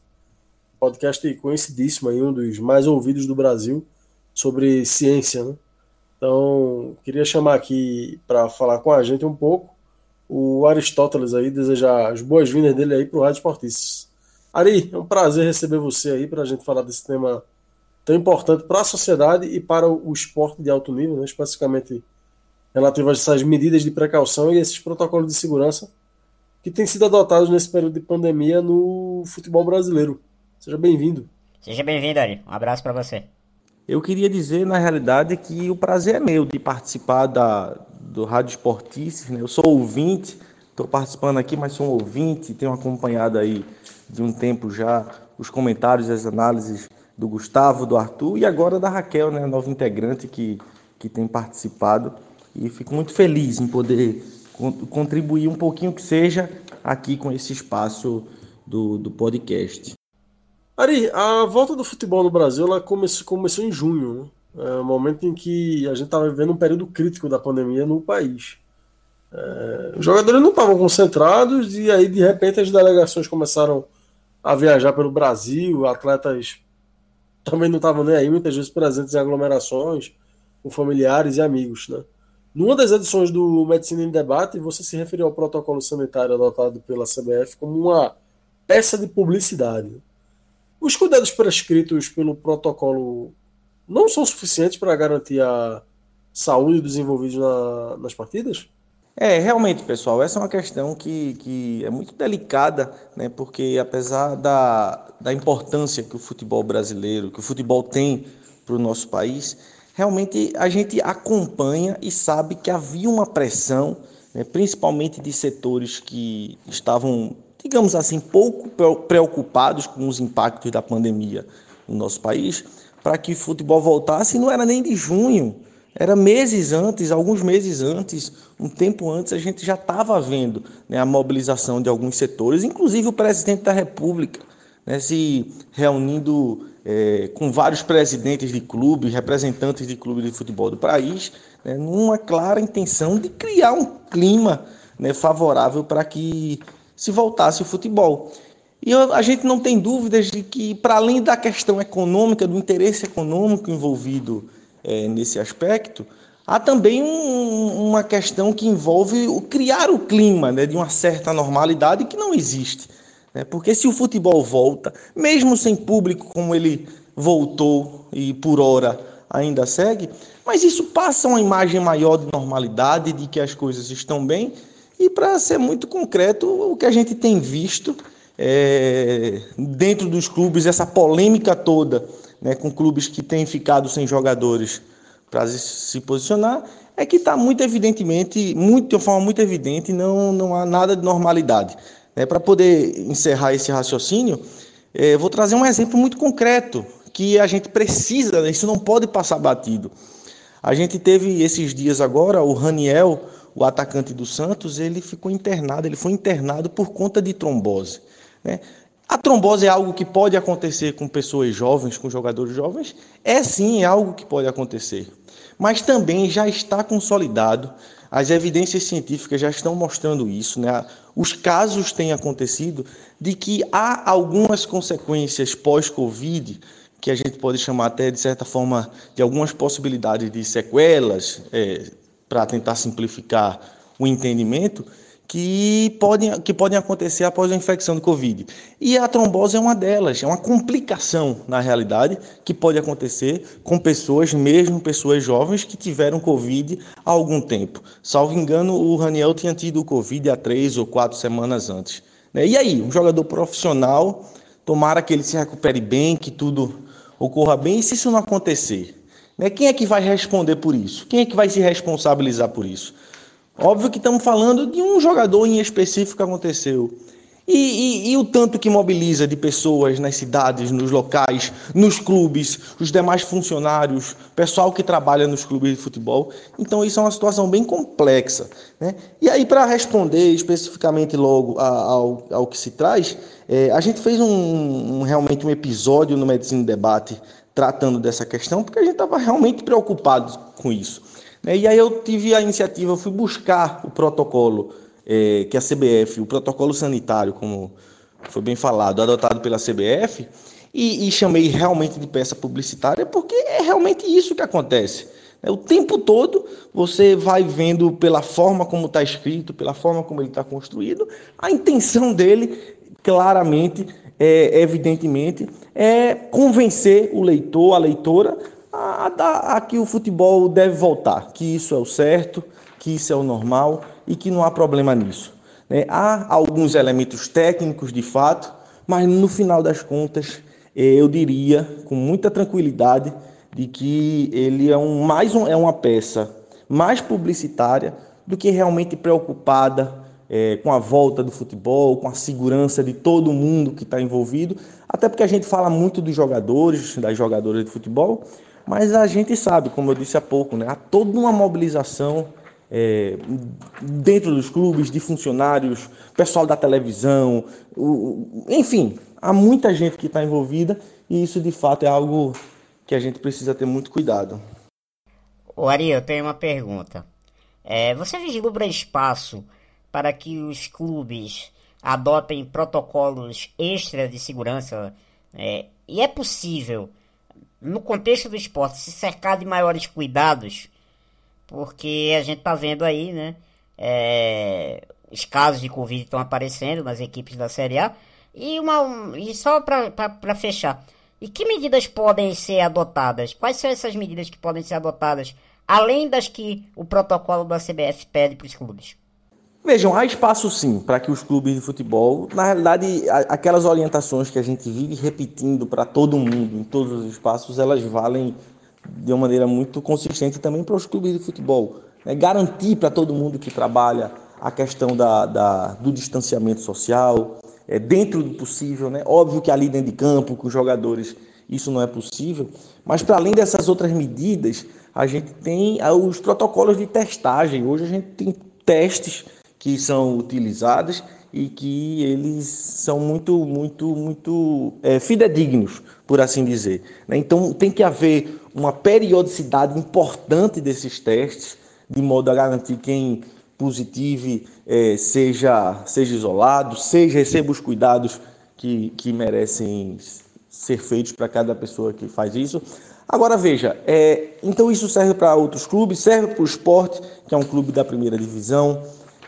podcast conhecidíssimo aí, um dos mais ouvidos do Brasil sobre ciência, né? Então, queria chamar aqui para falar com a gente um pouco o Aristóteles aí, desejar as boas-vindas dele aí para o Rádio Esportistas. Ari, é um prazer receber você aí para a gente falar desse tema tão importante para a sociedade e para o esporte de alto nível, né? especificamente relativo a essas medidas de precaução e esses protocolos de segurança que têm sido adotados nesse período de pandemia no futebol brasileiro. Seja bem-vindo. Seja bem-vindo, Ari. Um abraço para você. Eu queria dizer, na realidade, que o prazer é meu de participar da, do Rádio Esportices. Né? Eu sou ouvinte, estou participando aqui, mas sou um ouvinte, tenho acompanhado aí de um tempo já os comentários, as análises do Gustavo, do Arthur e agora da Raquel, né, nova integrante que, que tem participado. E fico muito feliz em poder contribuir um pouquinho que seja aqui com esse espaço do, do podcast. Ari, a volta do futebol no Brasil ela começou, começou em junho, né? É o momento em que a gente estava vivendo um período crítico da pandemia no país. É, os jogadores não estavam concentrados e aí de repente as delegações começaram a viajar pelo Brasil, atletas também não estavam nem aí, muitas vezes presentes em aglomerações com familiares e amigos, né? Numa das edições do Medicina em Debate, você se referiu ao protocolo sanitário adotado pela CBF como uma peça de publicidade. Os cuidados prescritos pelo protocolo não são suficientes para garantir a saúde dos envolvidos na, nas partidas? É, realmente, pessoal, essa é uma questão que, que é muito delicada, né? porque apesar da, da importância que o futebol brasileiro, que o futebol tem para o nosso país, realmente a gente acompanha e sabe que havia uma pressão, né? principalmente de setores que estavam digamos assim, pouco preocupados com os impactos da pandemia no nosso país, para que o futebol voltasse, não era nem de junho, era meses antes, alguns meses antes, um tempo antes, a gente já estava vendo né, a mobilização de alguns setores, inclusive o presidente da República, né, se reunindo é, com vários presidentes de clubes, representantes de clubes de futebol do país, né, numa clara intenção de criar um clima né, favorável para que se voltasse o futebol. E a gente não tem dúvidas de que, para além da questão econômica, do interesse econômico envolvido é, nesse aspecto, há também um, uma questão que envolve o criar o clima né, de uma certa normalidade que não existe. Né? Porque se o futebol volta, mesmo sem público como ele voltou e por hora ainda segue, mas isso passa uma imagem maior de normalidade, de que as coisas estão bem e para ser muito concreto, o que a gente tem visto é, dentro dos clubes, essa polêmica toda, né, com clubes que têm ficado sem jogadores para se posicionar, é que está muito evidentemente, muito, de uma forma muito evidente, não, não há nada de normalidade. Né, para poder encerrar esse raciocínio, é, vou trazer um exemplo muito concreto que a gente precisa, né, isso não pode passar batido. A gente teve esses dias agora o Raniel, o atacante do Santos, ele ficou internado, ele foi internado por conta de trombose. Né? A trombose é algo que pode acontecer com pessoas jovens, com jogadores jovens? É sim, é algo que pode acontecer. Mas também já está consolidado, as evidências científicas já estão mostrando isso, né? Os casos têm acontecido de que há algumas consequências pós-Covid, que a gente pode chamar até, de certa forma, de algumas possibilidades de sequelas, é, para tentar simplificar o entendimento, que podem, que podem acontecer após a infecção do Covid. E a trombose é uma delas, é uma complicação, na realidade, que pode acontecer com pessoas, mesmo pessoas jovens, que tiveram Covid há algum tempo. Salvo engano, o Raniel tinha tido Covid há três ou quatro semanas antes. Né? E aí, um jogador profissional, tomara que ele se recupere bem, que tudo ocorra bem, e se isso não acontecer? Né? Quem é que vai responder por isso? Quem é que vai se responsabilizar por isso? Óbvio que estamos falando de um jogador em específico que aconteceu. E, e, e, o tanto que mobiliza de pessoas nas cidades, nos locais, nos clubes, os demais funcionários, pessoal que trabalha nos clubes de futebol. Então, isso é uma situação bem complexa. Né? E aí, para responder especificamente logo ao, ao que se traz, é, a gente fez um, um, realmente um episódio no Medicina Debate tratando dessa questão, porque a gente estava realmente preocupado com isso. Né? E aí eu tive a iniciativa, fui buscar o protocolo é, que a CBF, o protocolo sanitário, como foi bem falado, adotado pela CBF, e, e chamei realmente de peça publicitária, porque é realmente isso que acontece. Né? O tempo todo você vai vendo pela forma como está escrito, pela forma como ele está construído, a intenção dele, claramente, é, evidentemente, é convencer o leitor, a leitora, a, a, a que o futebol deve voltar, que isso é o certo, que isso é o normal e que não há problema nisso. Né? Há alguns elementos técnicos de fato, mas no final das contas, eh, eu diria com muita tranquilidade de que ele é, um, mais um, é uma peça mais publicitária do que realmente preocupada é, com a volta do futebol, com a segurança de todo mundo que está envolvido, até porque a gente fala muito dos jogadores, das jogadoras de futebol, mas a gente sabe, como eu disse há pouco, né, há toda uma mobilização é, dentro dos clubes, de funcionários, pessoal da televisão, o, enfim, há muita gente que está envolvida e isso de fato é algo que a gente precisa ter muito cuidado. O Ari, eu tenho uma pergunta. É, você vislumbra espaço para que os clubes adotem protocolos extra de segurança? É, e é possível no contexto do esporte, se cercar de maiores cuidados, porque a gente tá vendo aí, né? É, os casos de Covid estão aparecendo nas equipes da Série A. E, uma, e só para fechar, e que medidas podem ser adotadas? Quais são essas medidas que podem ser adotadas, além das que o protocolo da CBF pede para os clubes? Vejam, há espaço sim para que os clubes de futebol, na realidade, aquelas orientações que a gente vive repetindo para todo mundo, em todos os espaços, elas valem de uma maneira muito consistente também para os clubes de futebol. Né? Garantir para todo mundo que trabalha a questão da, da do distanciamento social, é, dentro do possível. Né? Óbvio que ali dentro de campo, com os jogadores, isso não é possível, mas para além dessas outras medidas, a gente tem ah, os protocolos de testagem. Hoje a gente tem testes que são utilizadas e que eles são muito, muito, muito é, fidedignos, por assim dizer. Né? Então tem que haver uma periodicidade importante desses testes, de modo a garantir quem positivo é, seja, seja isolado, seja receba os cuidados que, que merecem ser feitos para cada pessoa que faz isso. Agora veja, é, então isso serve para outros clubes, serve para o esporte, que é um clube da primeira divisão,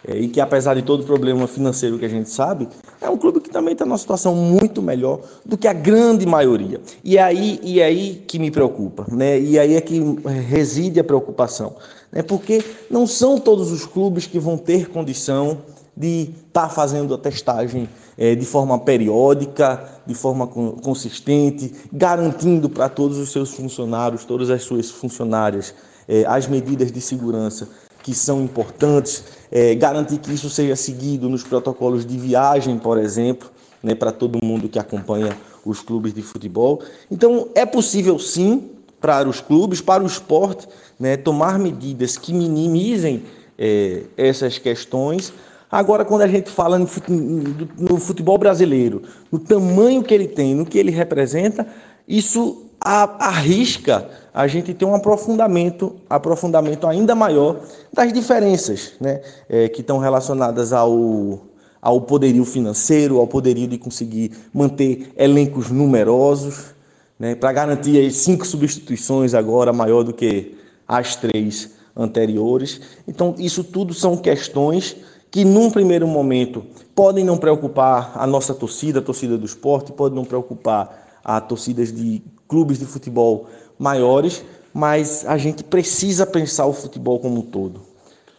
é, e que apesar de todo o problema financeiro que a gente sabe, é um clube que também está numa situação muito melhor do que a grande maioria. E é aí, e é aí que me preocupa, né? E aí é que reside a preocupação, né? Porque não são todos os clubes que vão ter condição de estar tá fazendo a testagem é, de forma periódica, de forma consistente, garantindo para todos os seus funcionários, todas as suas funcionárias, é, as medidas de segurança que são importantes, é, garantir que isso seja seguido nos protocolos de viagem, por exemplo, né, para todo mundo que acompanha os clubes de futebol. Então, é possível sim, para os clubes, para o esporte, né, tomar medidas que minimizem é, essas questões. Agora, quando a gente fala no futebol brasileiro, no tamanho que ele tem, no que ele representa, isso arrisca a gente ter um aprofundamento, aprofundamento ainda maior das diferenças né, é, que estão relacionadas ao, ao poderio financeiro, ao poderio de conseguir manter elencos numerosos, né, para garantir cinco substituições agora maior do que as três anteriores. Então, isso tudo são questões que, num primeiro momento, podem não preocupar a nossa torcida, a torcida do esporte, podem não preocupar a torcidas de clubes de futebol maiores, mas a gente precisa pensar o futebol como um todo.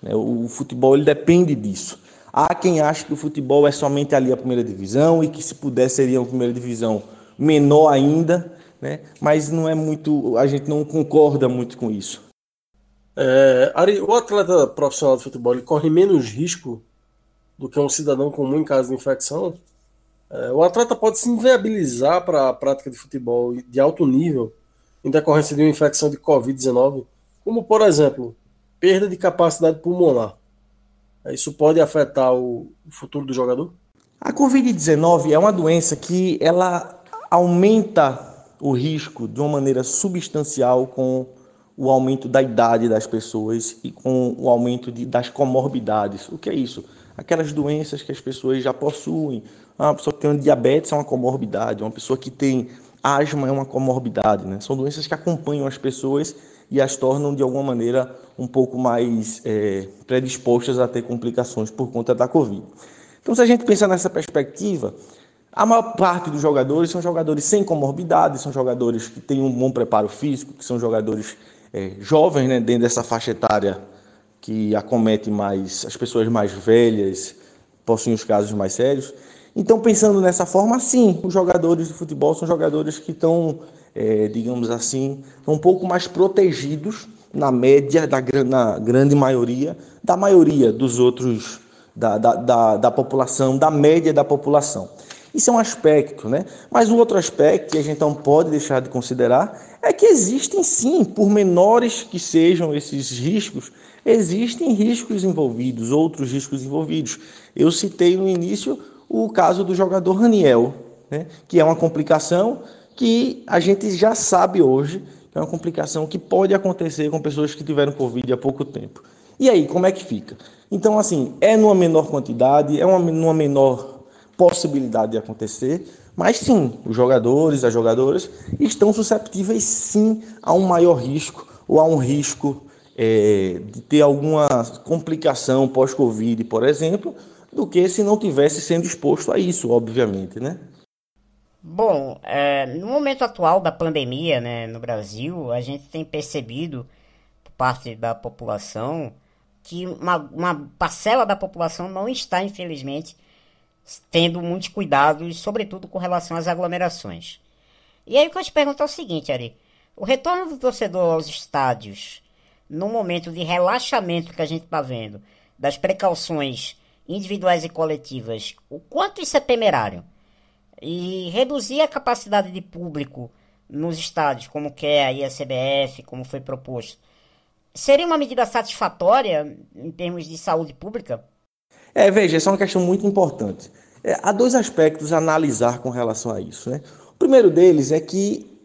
Né? O futebol ele depende disso. Há quem acha que o futebol é somente ali a primeira divisão e que se puder seria uma primeira divisão menor ainda, né? mas não é muito, a gente não concorda muito com isso. É, Ari, o atleta profissional de futebol ele corre menos risco do que um cidadão comum em caso de infecção? É, o atleta pode se inviabilizar para a prática de futebol de alto nível em decorrência de uma infecção de Covid-19, como, por exemplo, perda de capacidade pulmonar. É, isso pode afetar o futuro do jogador? A Covid-19 é uma doença que ela aumenta o risco de uma maneira substancial com o aumento da idade das pessoas e com o aumento de, das comorbidades. O que é isso? Aquelas doenças que as pessoas já possuem, uma pessoa que tem diabetes é uma comorbidade, uma pessoa que tem asma é uma comorbidade, né? São doenças que acompanham as pessoas e as tornam de alguma maneira um pouco mais é, predispostas a ter complicações por conta da Covid. Então, se a gente pensar nessa perspectiva, a maior parte dos jogadores são jogadores sem comorbidade, são jogadores que têm um bom preparo físico, que são jogadores é, jovens, né, dentro dessa faixa etária que acomete mais as pessoas mais velhas, possuem os casos mais sérios. Então, pensando nessa forma, sim, os jogadores de futebol são jogadores que estão, é, digamos assim, um pouco mais protegidos na média, da na grande maioria, da maioria dos outros, da, da, da, da população, da média da população. Isso é um aspecto, né? Mas o outro aspecto que a gente não pode deixar de considerar é que existem sim, por menores que sejam esses riscos, existem riscos envolvidos, outros riscos envolvidos. Eu citei no início o caso do jogador Raniel, né, que é uma complicação que a gente já sabe hoje, que é uma complicação que pode acontecer com pessoas que tiveram Covid há pouco tempo. E aí, como é que fica? Então, assim, é numa menor quantidade, é uma, numa menor possibilidade de acontecer, mas sim, os jogadores, as jogadoras estão susceptíveis sim a um maior risco ou a um risco é, de ter alguma complicação pós-Covid, por exemplo, do que se não tivesse sendo exposto a isso, obviamente, né? Bom, é, no momento atual da pandemia né, no Brasil, a gente tem percebido, por parte da população, que uma, uma parcela da população não está, infelizmente, tendo muitos cuidados, sobretudo com relação às aglomerações. E aí o que eu te pergunto é o seguinte, Ari. O retorno do torcedor aos estádios, no momento de relaxamento que a gente está vendo, das precauções individuais e coletivas, o quanto isso é temerário. E reduzir a capacidade de público nos estádios, como quer aí a CBF, como foi proposto, seria uma medida satisfatória em termos de saúde pública? É, veja, essa é uma questão muito importante. É, há dois aspectos a analisar com relação a isso. Né? O primeiro deles é que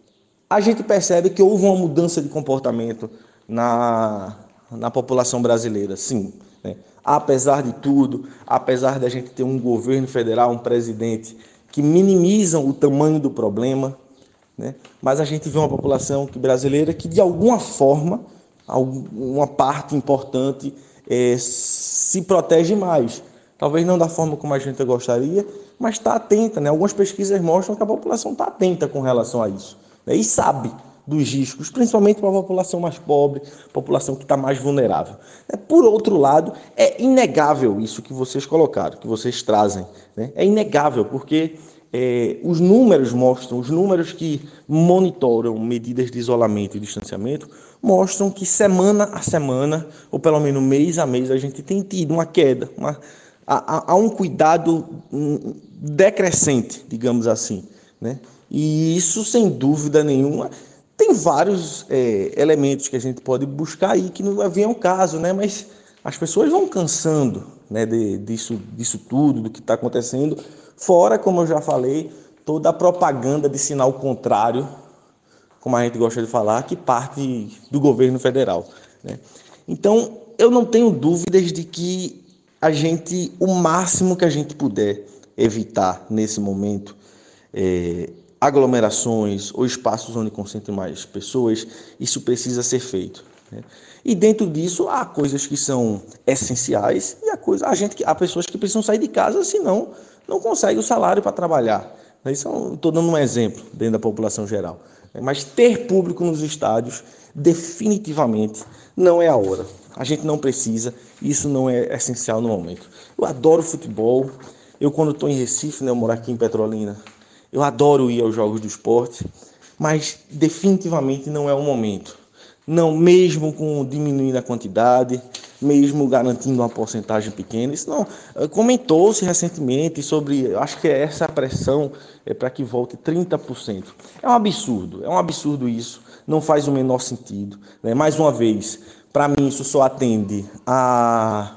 a gente percebe que houve uma mudança de comportamento na, na população brasileira, sim. Né? Apesar de tudo, apesar da gente ter um governo federal, um presidente que minimizam o tamanho do problema, né? mas a gente vê uma população que, brasileira que, de alguma forma, uma parte importante é, se protege mais. Talvez não da forma como a gente gostaria, mas está atenta. Né? Algumas pesquisas mostram que a população está atenta com relação a isso né? e sabe dos riscos, principalmente para a população mais pobre, população que está mais vulnerável. É, por outro lado, é inegável isso que vocês colocaram, que vocês trazem. Né? É inegável, porque é, os números mostram, os números que monitoram medidas de isolamento e distanciamento, mostram que semana a semana, ou pelo menos mês a mês, a gente tem tido uma queda, uma, há, um cuidado hum, decrescente, digamos assim. Né? E isso, sem dúvida nenhuma, tem vários é, elementos que a gente pode buscar aí que não vem ao caso, né? Mas as pessoas vão cansando né, de, disso, disso tudo, do que está acontecendo. Fora, como eu já falei, toda a propaganda de sinal contrário, como a gente gosta de falar, que parte do governo federal. Né? Então, eu não tenho dúvidas de que a gente, o máximo que a gente puder evitar nesse momento, é, aglomerações ou espaços onde concentrem mais pessoas, isso precisa ser feito. Né? E dentro disso há coisas que são essenciais e há, coisa, há, gente há pessoas que precisam sair de casa, senão não consegue o salário para trabalhar. Isso estou dando um exemplo dentro da população geral. Mas ter público nos estádios definitivamente não é a hora. A gente não precisa, isso não é essencial no momento. Eu adoro futebol. Eu, quando estou em Recife, né, eu moro aqui em Petrolina, eu adoro ir aos jogos do esporte, mas definitivamente não é o momento. Não, mesmo com diminuindo a quantidade, mesmo garantindo uma porcentagem pequena. Isso não. Eh, comentou-se recentemente sobre, acho que essa pressão é para que volte 30%. É um absurdo, é um absurdo isso, não faz o menor sentido. Né? Mais uma vez, para mim isso só atende a,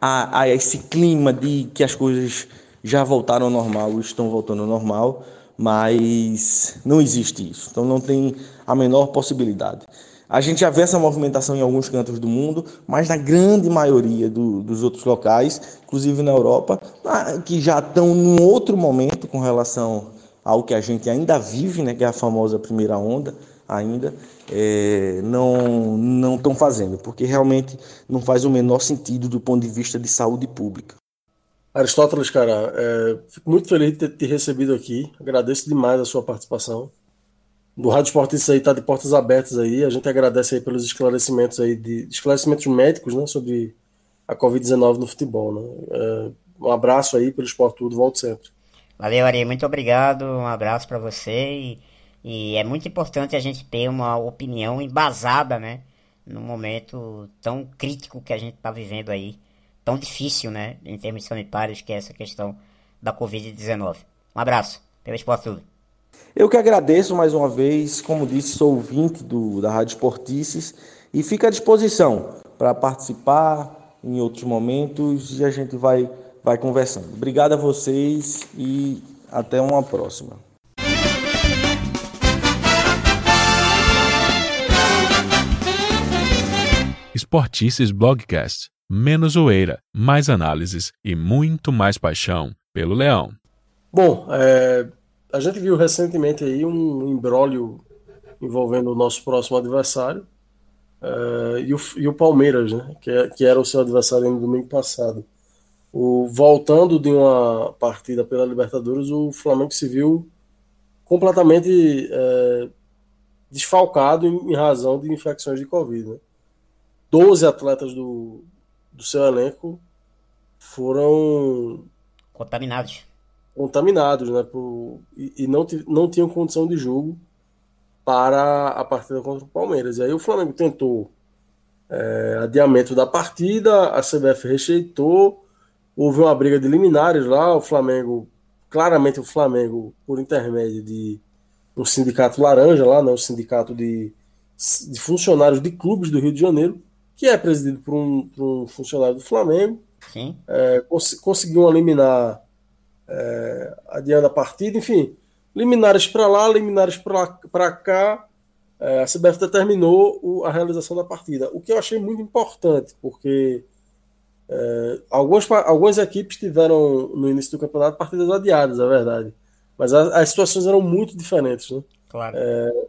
a, a esse clima de que as coisas já voltaram ao normal, estão voltando ao normal, mas não existe isso. Então não tem a menor possibilidade. A gente já vê essa movimentação em alguns cantos do mundo, mas na grande maioria do, dos outros locais, inclusive na Europa, que já estão num outro momento com relação ao que a gente ainda vive, né, que é a famosa primeira onda, ainda é, não não estão fazendo, porque realmente não faz o menor sentido do ponto de vista de saúde pública. Aristóteles, cara, é, fico muito feliz de ter te recebido aqui. Agradeço demais a sua participação do Rádio Esportista aí está de portas abertas aí. A gente agradece aí pelos esclarecimentos aí de esclarecimentos médicos, né, sobre a Covid-19 no futebol, né? É, um abraço aí pelo Esporte Tudo, volto sempre. Valeu, Ari, muito obrigado. Um abraço para você e, e, é muito importante a gente ter uma opinião embasada, né, num momento tão crítico que a gente está vivendo aí, tão difícil, né, em termos sanitários, que é essa questão da Covid-19. Um abraço pelo Esporte Tudo. Eu que agradeço mais uma vez, como disse, sou ouvinte do, da Rádio Esportices e fico à disposição para participar em outros momentos e a gente vai, vai conversando. Obrigado a vocês e até uma próxima. Esportices Blogcast. Menos zoeira, mais análises e muito mais paixão pelo Leão. Bom, é, a gente viu recentemente aí um embrólio envolvendo o nosso próximo adversário uh, e, o, e, o, Palmeiras, né, que, é, que, era o seu adversário no domingo passado. O, voltando de uma partida pela Libertadores, o Flamengo se viu completamente uh, desfalcado em, em, razão de infecções de Covid. Né? 12 atletas do, do seu elenco foram contaminados contaminados, né? Por, e, e não, não tinham condição de jogo para a partida contra o Palmeiras. E aí o Flamengo tentou é, adiamento da partida, a CBF rejeitou, houve uma briga de liminares lá, o Flamengo, claramente o Flamengo, por intermédio de um sindicato laranja lá, né, um sindicato de, de funcionários de clubes do Rio de Janeiro, que é presidido por um, por um funcionário do Flamengo, é, cons conseguiu eliminar é, adiando a partida, enfim, liminares para lá, liminares para cá, é, a CBF determinou o, a realização da partida, o que eu achei muito importante, porque é, algumas, algumas equipes tiveram no início do campeonato partidas adiadas, é verdade, mas a, as situações eram muito diferentes, né? Claro. É,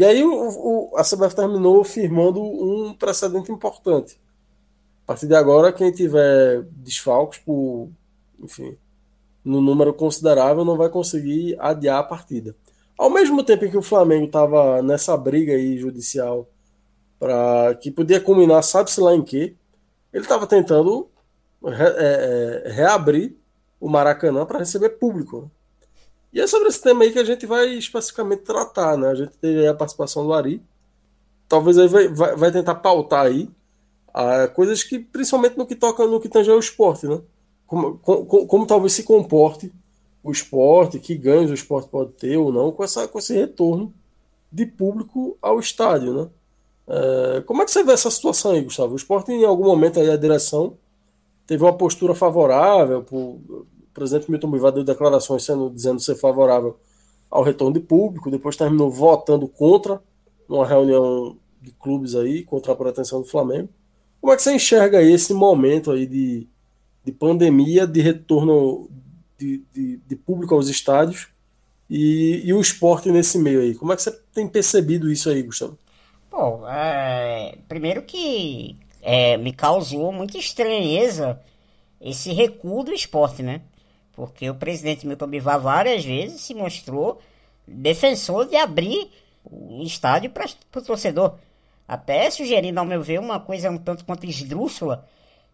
e aí o, o, a CBF terminou firmando um precedente importante. A partir de agora, quem tiver desfalques por, enfim, no número considerável, não vai conseguir adiar a partida. Ao mesmo tempo em que o Flamengo estava nessa briga aí judicial para que podia culminar, sabe-se lá em quê, ele estava tentando re, é, é, reabrir o Maracanã para receber público. E é sobre esse tema aí que a gente vai especificamente tratar, né? A gente teve a participação do Ari. Talvez aí vai, vai, vai tentar pautar aí ah, coisas que, principalmente no que toca no que tange ao esporte, né? como, como, talvez se comporte o esporte, que ganhos o esporte pode ter ou não com, essa, com esse retorno de público ao estádio, né? É, como é que você vê essa situação aí, Gustavo? O esporte, em algum momento, aí a direção teve uma postura favorável, o presidente Milton Bivar deu declarações sendo, dizendo ser favorável ao retorno de público, depois terminou votando contra numa reunião de clubes aí, contra a pretensão do Flamengo. Como é que você enxerga esse momento aí de, de pandemia, de retorno de, de, de público aos estádios e, e, o esporte nesse meio aí? Como é que você tem percebido isso aí, Gustavo? Bom, é, primeiro que é, me causou muita estranheza esse recuo do esporte, né? Porque o presidente Milton Bivar várias vezes se mostrou defensor de abrir o estádio para o torcedor. Até sugerindo, ao meu ver, uma coisa um tanto quanto esdrúxula,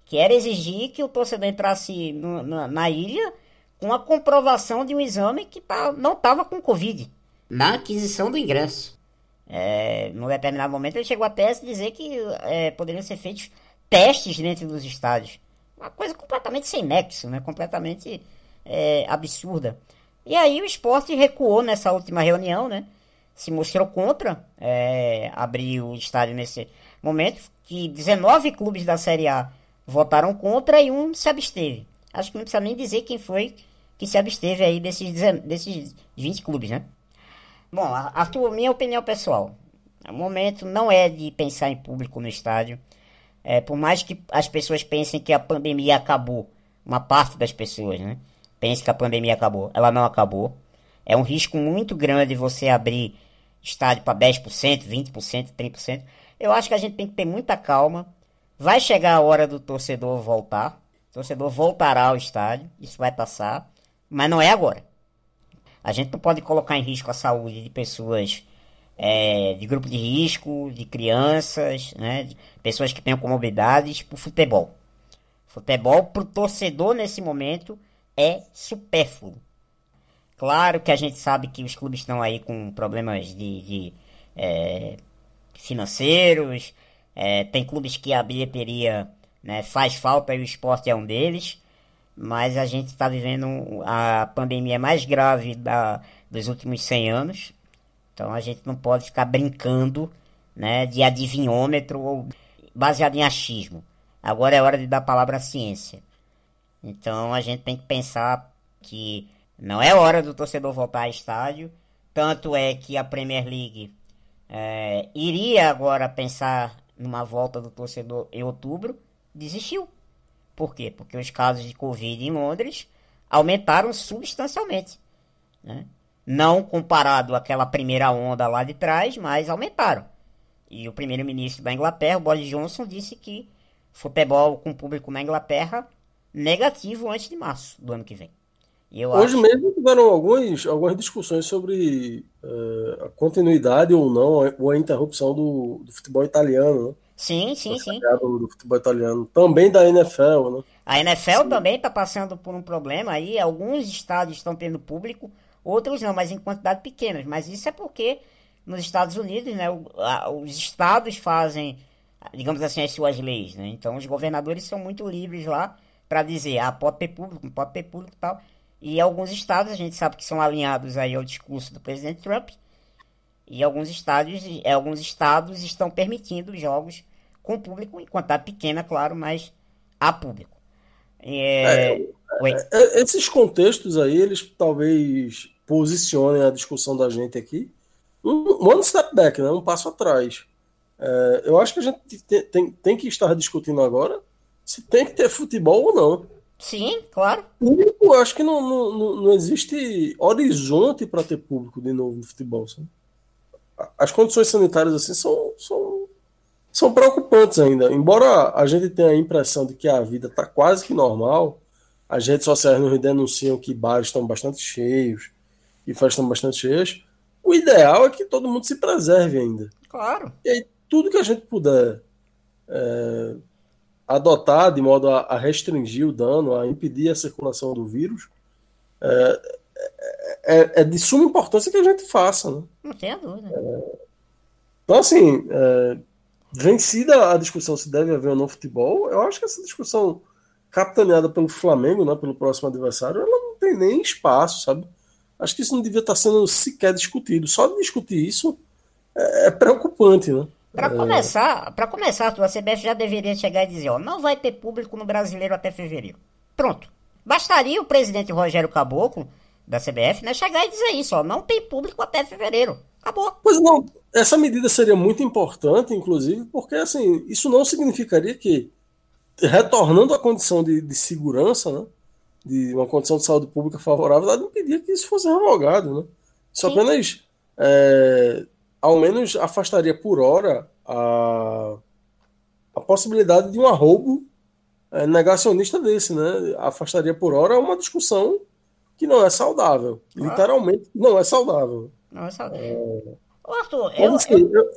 que era exigir que o torcedor entrasse no, na, na, ilha com a comprovação de um exame que não estava com Covid. Na aquisição do ingresso. É, num determinado momento ele chegou até a dizer que é, poderiam ser feitos testes dentro dos estádios. Uma coisa completamente sem nexo, né? completamente é, absurda. E aí o esporte recuou nessa última reunião, né? se mostrou contra é, abrir o estádio nesse momento, que 19 clubes da Série A votaram contra e um se absteve. Acho que não precisa nem dizer quem foi que se absteve aí desses, desses 20 clubes, né? Bom, a, minha opinião pessoal. O momento não é de pensar em público no estádio. É, por mais que as pessoas pensem que a pandemia acabou, uma parte das pessoas, né? Pense que a pandemia acabou. Ela não acabou. É um risco muito grande você abrir estádio para 10%, 20%, 30%. Eu acho que a gente tem que ter muita calma. Vai chegar a hora do torcedor voltar. O torcedor voltará ao estádio. Isso vai passar. Mas não é agora. A gente não pode colocar em risco a saúde de pessoas é, de grupo de risco, de crianças, né, de pessoas que tenham comorbidades por futebol. Futebol para o torcedor nesse momento é supérfluo. Claro que a gente sabe que os clubes estão aí com problemas de, de é, financeiros, é, tem clubes que a bilheteria né, faz falta e o esporte é um deles mas a gente está vivendo a pandemia mais grave da, dos últimos 100 anos. Então a gente não pode ficar brincando né, de adivinhômetro ou baseado em achismo. Agora é hora de dar a palavra à ciência. Então a gente tem que pensar que não é hora do torcedor voltar ao estádio. Tanto é que a Premier League é, iria agora pensar numa volta do torcedor em outubro, desistiu. Por quê? Porque os casos de Covid em Londres aumentaram substancialmente. Né? Não comparado àquela primeira onda lá de trás, mas aumentaram. E o primeiro-ministro da Inglaterra, Boris Johnson, disse que futebol com público na Inglaterra negativo antes de março do ano que vem. Hoje acho... mesmo tiveram algumas, algumas discussões sobre uh, a continuidade ou não, ou a interrupção do, do futebol italiano. Né? Sim, sim, sim. Do, futebol italiano. Também da NFL, né? A NFL sim. também está passando por um problema aí. Alguns estádios estão tendo público, outros não, mas em quantidade pequenas. Mas isso é porque nos Estados Unidos, né, os estados fazem, digamos assim, as suas leis, né? Então os governadores são muito livres lá para dizer, ah, pode ter público, pode ter público e tal. E alguns estados, a gente sabe que são alinhados aí ao discurso do presidente Trump, e alguns estádios, é, alguns estados estão permitindo jogos com público, em quantidade pequena, claro, mas há público. É... É, é, esses contextos aí, eles talvez posicionem a discussão da gente aqui um one step back, né? um passo atrás. É, eu acho que a gente tem, tem, tem, que estar discutindo agora se tem que ter futebol ou não. Sim, claro. Público, acho que não, não, não existe horizonte para ter público de novo no futebol. Sabe? as condições sanitárias assim são, são, são preocupantes ainda. Embora a gente tenha a impressão de que a vida está quase que normal, as redes sociais nos denunciam que bares estão bastante cheios e festas estão bastante cheias. O ideal é que todo mundo se preserve ainda. Claro. E aí, tudo que a gente puder é, adotar de modo a, a, restringir o dano, a impedir a circulação do vírus, é, é, é, de suma importância que a gente faça. Né? Não tenha dúvida. É, então, assim, é, vencida a discussão se deve haver ou não futebol, eu acho que essa discussão capitaneada pelo Flamengo, né, pelo próximo adversário, ela não tem nem espaço, sabe? Acho que isso não devia estar sendo sequer discutido. Só discutir isso é, é preocupante, né? Para começar, para começar, a CBF já deveria chegar e dizer, ó, não vai ter público no Brasileiro até fevereiro. Pronto. Bastaria o presidente Rogério Caboclo da CBF, né, chegar e dizer isso, ó, não tem público até fevereiro. Acabou. Pois não, essa medida seria muito importante, inclusive, porque assim, isso não significaria que retornando à condição de, de segurança, né, de uma condição de saúde pública favorável, ela impedia que isso fosse revogado, né? Isso Sim. apenas é, ao menos afastaria por hora a, a possibilidade de um arrobo é, negacionista desse, né? Afastaria por hora uma discussão que não é saudável. Ah. Literalmente, não é saudável. Não é saudável. É... Arthur, eu, assim, eu...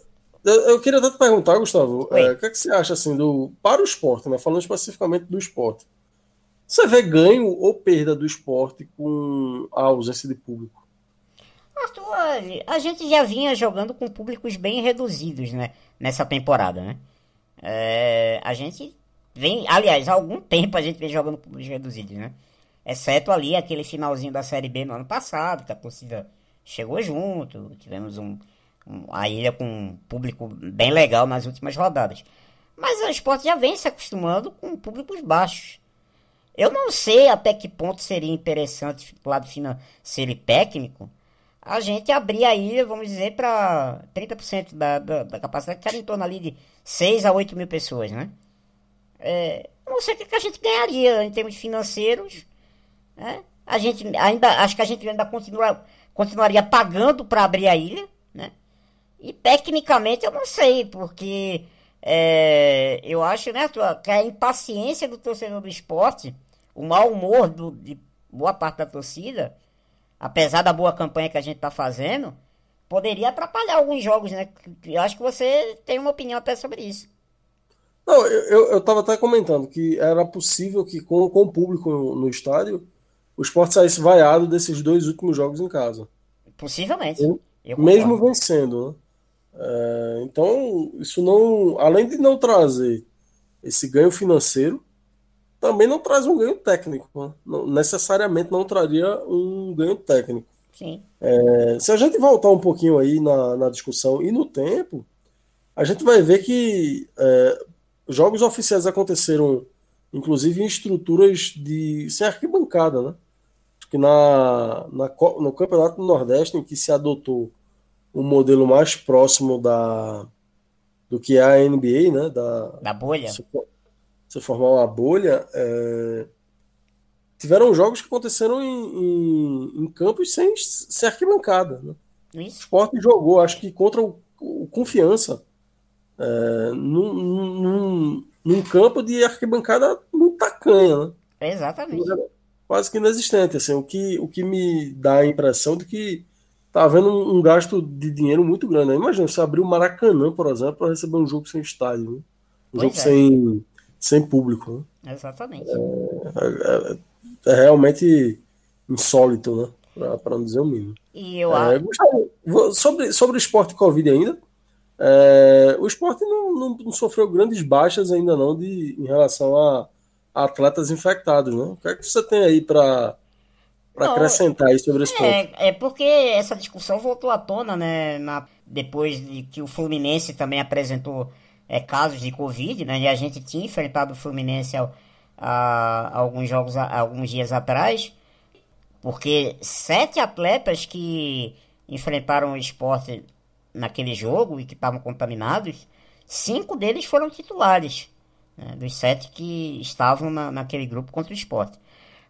eu, eu... queria até te perguntar, Gustavo, é, o que, é que você acha assim do para o esporte, né? Falando especificamente do esporte. Você vê ganho ou perda do esporte com a ausência de público? Arthur, a gente já vinha jogando com públicos bem reduzidos, né? Nessa temporada, né? É, a gente vem, aliás, há algum tempo a gente vem jogando com públicos reduzidos, né? Exceto ali aquele finalzinho da Série B no ano passado, que a torcida chegou junto, tivemos um, um a ilha com um público bem legal nas últimas rodadas. Mas o esporte já vem se acostumando com públicos baixos. Eu não sei até que ponto seria interessante, do lado financeiro e técnico, a gente abrir a ilha, vamos dizer, para 30% da, da, da, capacidade, que era em torno ali de 6 a 8 mil pessoas, né? É, não sei o que a gente ganharia em termos financeiros. Né? A gente ainda, acho que a gente ainda continua, continuaria pagando para abrir a ilha, né? E tecnicamente eu não sei, porque é, eu acho, né, que a impaciência do torcedor do esporte, o mau humor do, de boa parte da torcida, apesar da boa campanha que a gente está fazendo, poderia atrapalhar alguns jogos, né? Eu acho que você tem uma opinião até sobre isso. Não, eu estava até comentando que era possível que com, com o público no, no estádio o esporte saísse vaiado desses dois últimos jogos em casa. Possivelmente. mesmo vencendo, né? É, então, isso não. Além de não trazer esse ganho financeiro, também não traz um ganho técnico. Né? Não, necessariamente não traria um ganho técnico. É, se a gente voltar um pouquinho aí na, na discussão e no tempo, a gente vai ver que é, jogos oficiais aconteceram, inclusive, em estruturas de sem arquibancada, né? Acho que na, na, no Campeonato do Nordeste, em que se adotou um modelo mais próximo da do que é a NBA, né? Da, da bolha você formar uma bolha, é... tiveram jogos que aconteceram em, em, em campos sem, sem arquibancada. Né? O esporte jogou, acho que contra o, o Confiança, é, num, num, num, campo de arquibancada muito tacanha. Né? Exatamente. Quase que inexistente. Assim, o, que, o que me dá a impressão de que tá havendo um, um gasto de dinheiro muito grande. Né? Imagina, você abrir o Maracanã, por exemplo, para receber um jogo sem estádio. Né? Um pois jogo é. sem sem público. Né? Exatamente. É, é, é, realmente insólito, né? Para não dizer o mínimo. E eu é, Gustavo, sobre, sobre o esporte Covid ainda, é, o esporte não, não, não, sofreu grandes baixas ainda não de, em relação a, a atletas infectados, né? O que é que você tem aí para para acrescentar aí sobre esse ponto? É, é porque essa discussão voltou à tona, né? Na, depois de que o Fluminense também apresentou é, casos de Covid, né? E a gente tinha enfrentado o Fluminense alguns jogos, alguns dias atrás, porque sete atletas que enfrentaram o esporte naquele jogo e que estavam contaminados, cinco deles foram titulares, né? dos sete que estavam na, naquele grupo contra o esporte.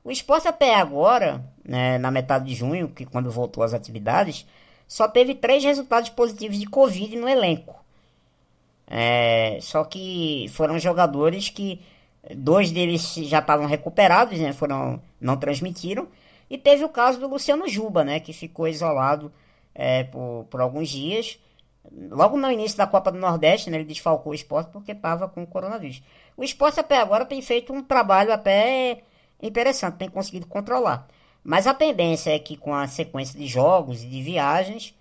O esporte até agora, né, na metade de junho, que quando voltou às atividades, só teve três resultados positivos de Covid no elenco. É, só que foram jogadores que dois deles já estavam recuperados, né? Foram não transmitiram e teve o caso do Luciano Juba, né? Que ficou isolado é, por, por alguns dias. Logo no início da Copa do Nordeste, né, ele desfalcou o esporte porque estava com o coronavírus. O esporte até agora tem feito um trabalho até interessante, tem conseguido controlar. Mas a tendência é que com a sequência de jogos e de viagens,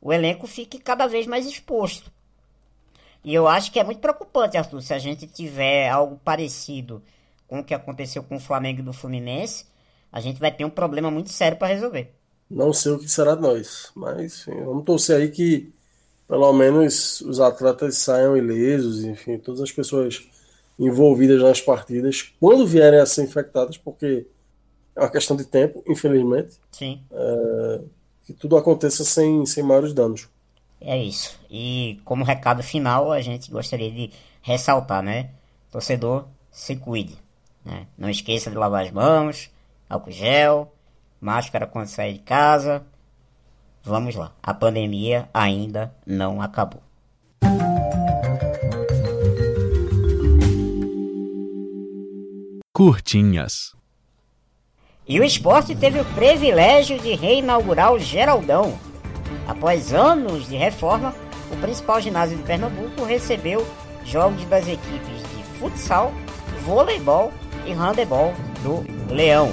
o elenco fique cada vez mais exposto. E eu acho que é muito preocupante, Arthur, se a gente tiver algo parecido com o que aconteceu com o Flamengo e do Fluminense, a gente vai ter um problema muito sério para resolver. Não sei o que será de nós, mas enfim, vamos torcer aí que pelo menos os atletas saiam ilesos, enfim, todas as pessoas envolvidas nas partidas, quando vierem a ser infectadas, porque é uma questão de tempo, infelizmente. Sim. É, que tudo aconteça sem, sem maiores danos. É isso. E como recado final, a gente gostaria de ressaltar, né? Torcedor, se cuide. Né? Não esqueça de lavar as mãos, álcool gel, máscara quando sair de casa. Vamos lá. A pandemia ainda não acabou. Curtinhas. E o esporte teve o privilégio de reinaugurar o Geraldão. Após anos de reforma, o principal ginásio de Pernambuco recebeu jogos das equipes de futsal, voleibol e handebol do Leão.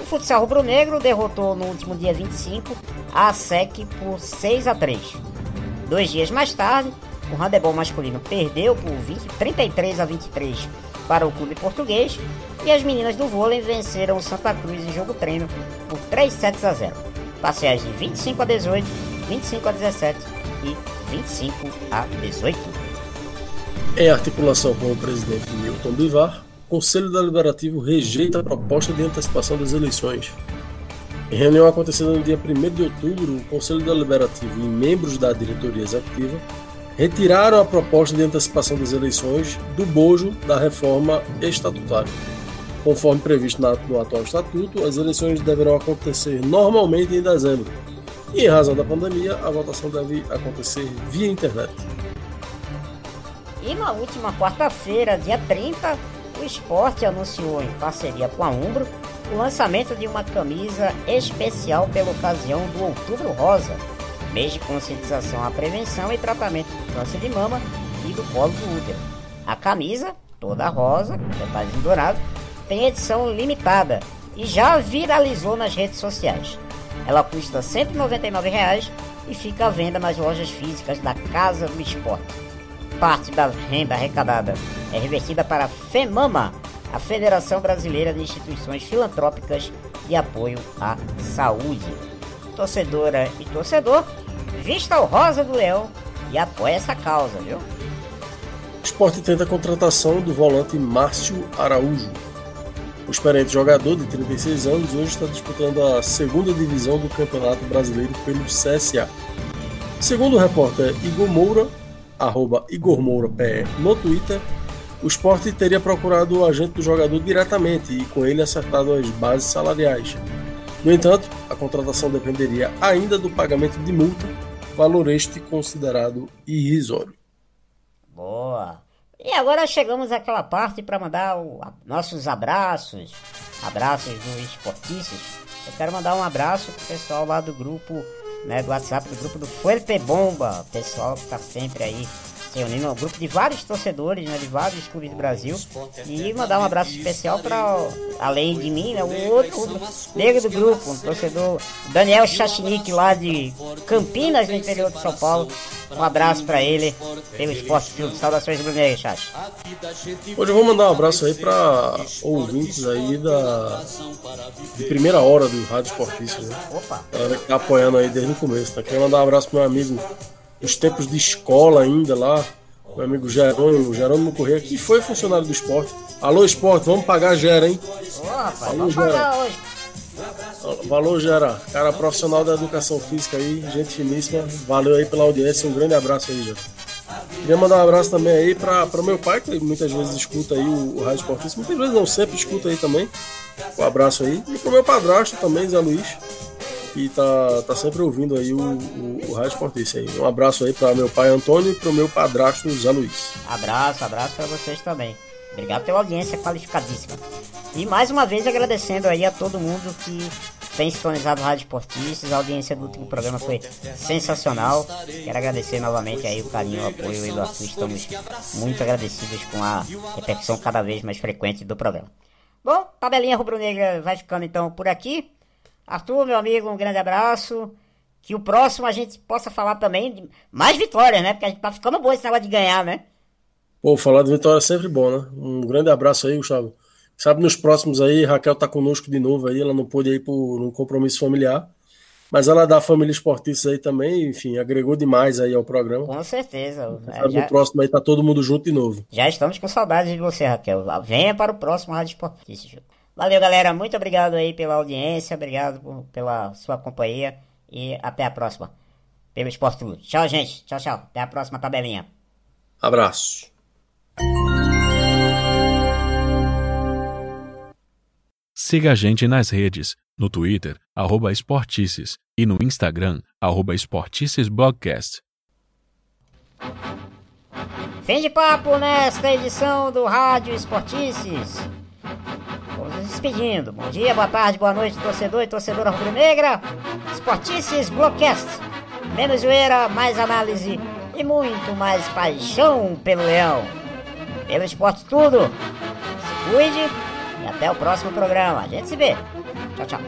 O futsal rubro-negro derrotou no último dia 25 a SEC por 6 a 3. Dois dias mais tarde, o handebol masculino perdeu por 20, 33 a 23 para o clube português e as meninas do vôlei venceram o Santa Cruz em jogo treino por 3 sets a 0. Parciais de 25 a 18, 25 a 17 e 25 a 18. Em articulação com o presidente Milton Bivar, o Conselho Deliberativo rejeita a proposta de antecipação das eleições. Em reunião acontecida no dia 1 de outubro, o Conselho Deliberativo e membros da diretoria executiva retiraram a proposta de antecipação das eleições do bojo da reforma estatutária. Conforme previsto no atual estatuto, as eleições deverão acontecer normalmente em dezembro. E em razão da pandemia, a votação deve acontecer via internet. E na última quarta-feira, dia 30, o esporte anunciou, em parceria com a Umbro, o lançamento de uma camisa especial pela ocasião do Outubro Rosa, mês de conscientização à prevenção e tratamento do câncer de mama e do colo do útero. A camisa, toda rosa, detalhes em dourado, tem edição limitada e já viralizou nas redes sociais. Ela custa R$ 199,00 e fica à venda nas lojas físicas da Casa do Esporte. Parte da renda arrecadada é revertida para a FEMAMA, a Federação Brasileira de Instituições Filantrópicas de Apoio à Saúde. Torcedora e torcedor, vista o rosa do leão e apoia essa causa, viu? O esporte tenta a contratação do volante Márcio Araújo, o experiente jogador de 36 anos hoje está disputando a segunda divisão do Campeonato Brasileiro pelo CSA. Segundo o repórter Igor Moura, arroba Igor Moura no Twitter, o esporte teria procurado o agente do jogador diretamente e com ele acertado as bases salariais. No entanto, a contratação dependeria ainda do pagamento de multa, valor este considerado irrisório. Boa! E agora chegamos àquela parte para mandar o, a, nossos abraços, abraços do Esportices. Eu quero mandar um abraço pro pessoal lá do grupo, né, do WhatsApp, do grupo do Fuerte Bomba, pessoal que tá sempre aí reunindo um grupo de vários torcedores, né, de vários clubes do Brasil. E mandar um abraço especial para, além de mim, né, o outro negro do grupo, um torcedor, Daniel Chachinic, lá de Campinas, no interior de São Paulo. Um abraço para ele, pelo Esporte Filme. Saudações Bruneiras, Chacho. Hoje eu vou mandar um abraço aí para ouvintes aí da de primeira hora do Rádio Esportista, né? Opa! Galera que tá apoiando aí desde o começo, tá? Queria mandar um abraço pro meu amigo os tempos de escola ainda lá, meu amigo Jerônimo, Jerônimo Correia, que foi funcionário do esporte. Alô, esporte, vamos pagar Gera, hein? Ô, rapaz, Alô, vamos Gera. pagar hoje. Valeu, Gera. Cara profissional da educação física aí, gente finíssima. Valeu aí pela audiência, um grande abraço aí, Gera. Queria mandar um abraço também aí para o meu pai, que muitas vezes escuta aí o, o Rádio Esportista, muitas vezes não, sempre escuta aí também. Um abraço aí. E pro meu padrasto também, Zé Luiz e tá, tá sempre ouvindo aí o, o, o Rádio Esportista aí. Um abraço aí para meu pai Antônio e pro meu padrasto Zé Luiz. Abraço, abraço para vocês também. Obrigado pela audiência qualificadíssima. E mais uma vez agradecendo aí a todo mundo que tem sintonizado o Rádio Esportistas. A audiência do último programa foi sensacional. Quero agradecer novamente aí o carinho, o apoio e do Arthur. Estamos muito agradecidos com a repercussão cada vez mais frequente do programa. Bom, tabelinha rubro-negra vai ficando então por aqui. Arthur, meu amigo, um grande abraço. Que o próximo a gente possa falar também de mais vitórias, né? Porque a gente tá ficando bom esse negócio de ganhar, né? Pô, falar de vitória é sempre bom, né? Um grande abraço aí, Gustavo. Sabe, nos próximos aí, Raquel tá conosco de novo aí, ela não pôde ir por um compromisso familiar. Mas ela da família esportista aí também, enfim, agregou demais aí ao programa. Com certeza. É, já... No próximo aí tá todo mundo junto de novo. Já estamos com saudades de você, Raquel. Venha para o próximo Rádio Esportista. Valeu, galera. Muito obrigado aí pela audiência, obrigado por, pela sua companhia e até a próxima. Pelo Esporte Clube. Tchau, gente. Tchau, tchau. Até a próxima tabelinha. Abraço. Siga a gente nas redes, no Twitter, arroba Esportices, e no Instagram, arroba Esporticesblogcast. Fim de papo nesta edição do Rádio Esportices. Vamos nos despedindo. Bom dia, boa tarde, boa noite, torcedor e torcedora rubro-negra. Esportices Blockcast. Menos zoeira, mais análise e muito mais paixão pelo leão. Pelo esporte tudo. Se cuide e até o próximo programa. A gente se vê. Tchau, tchau.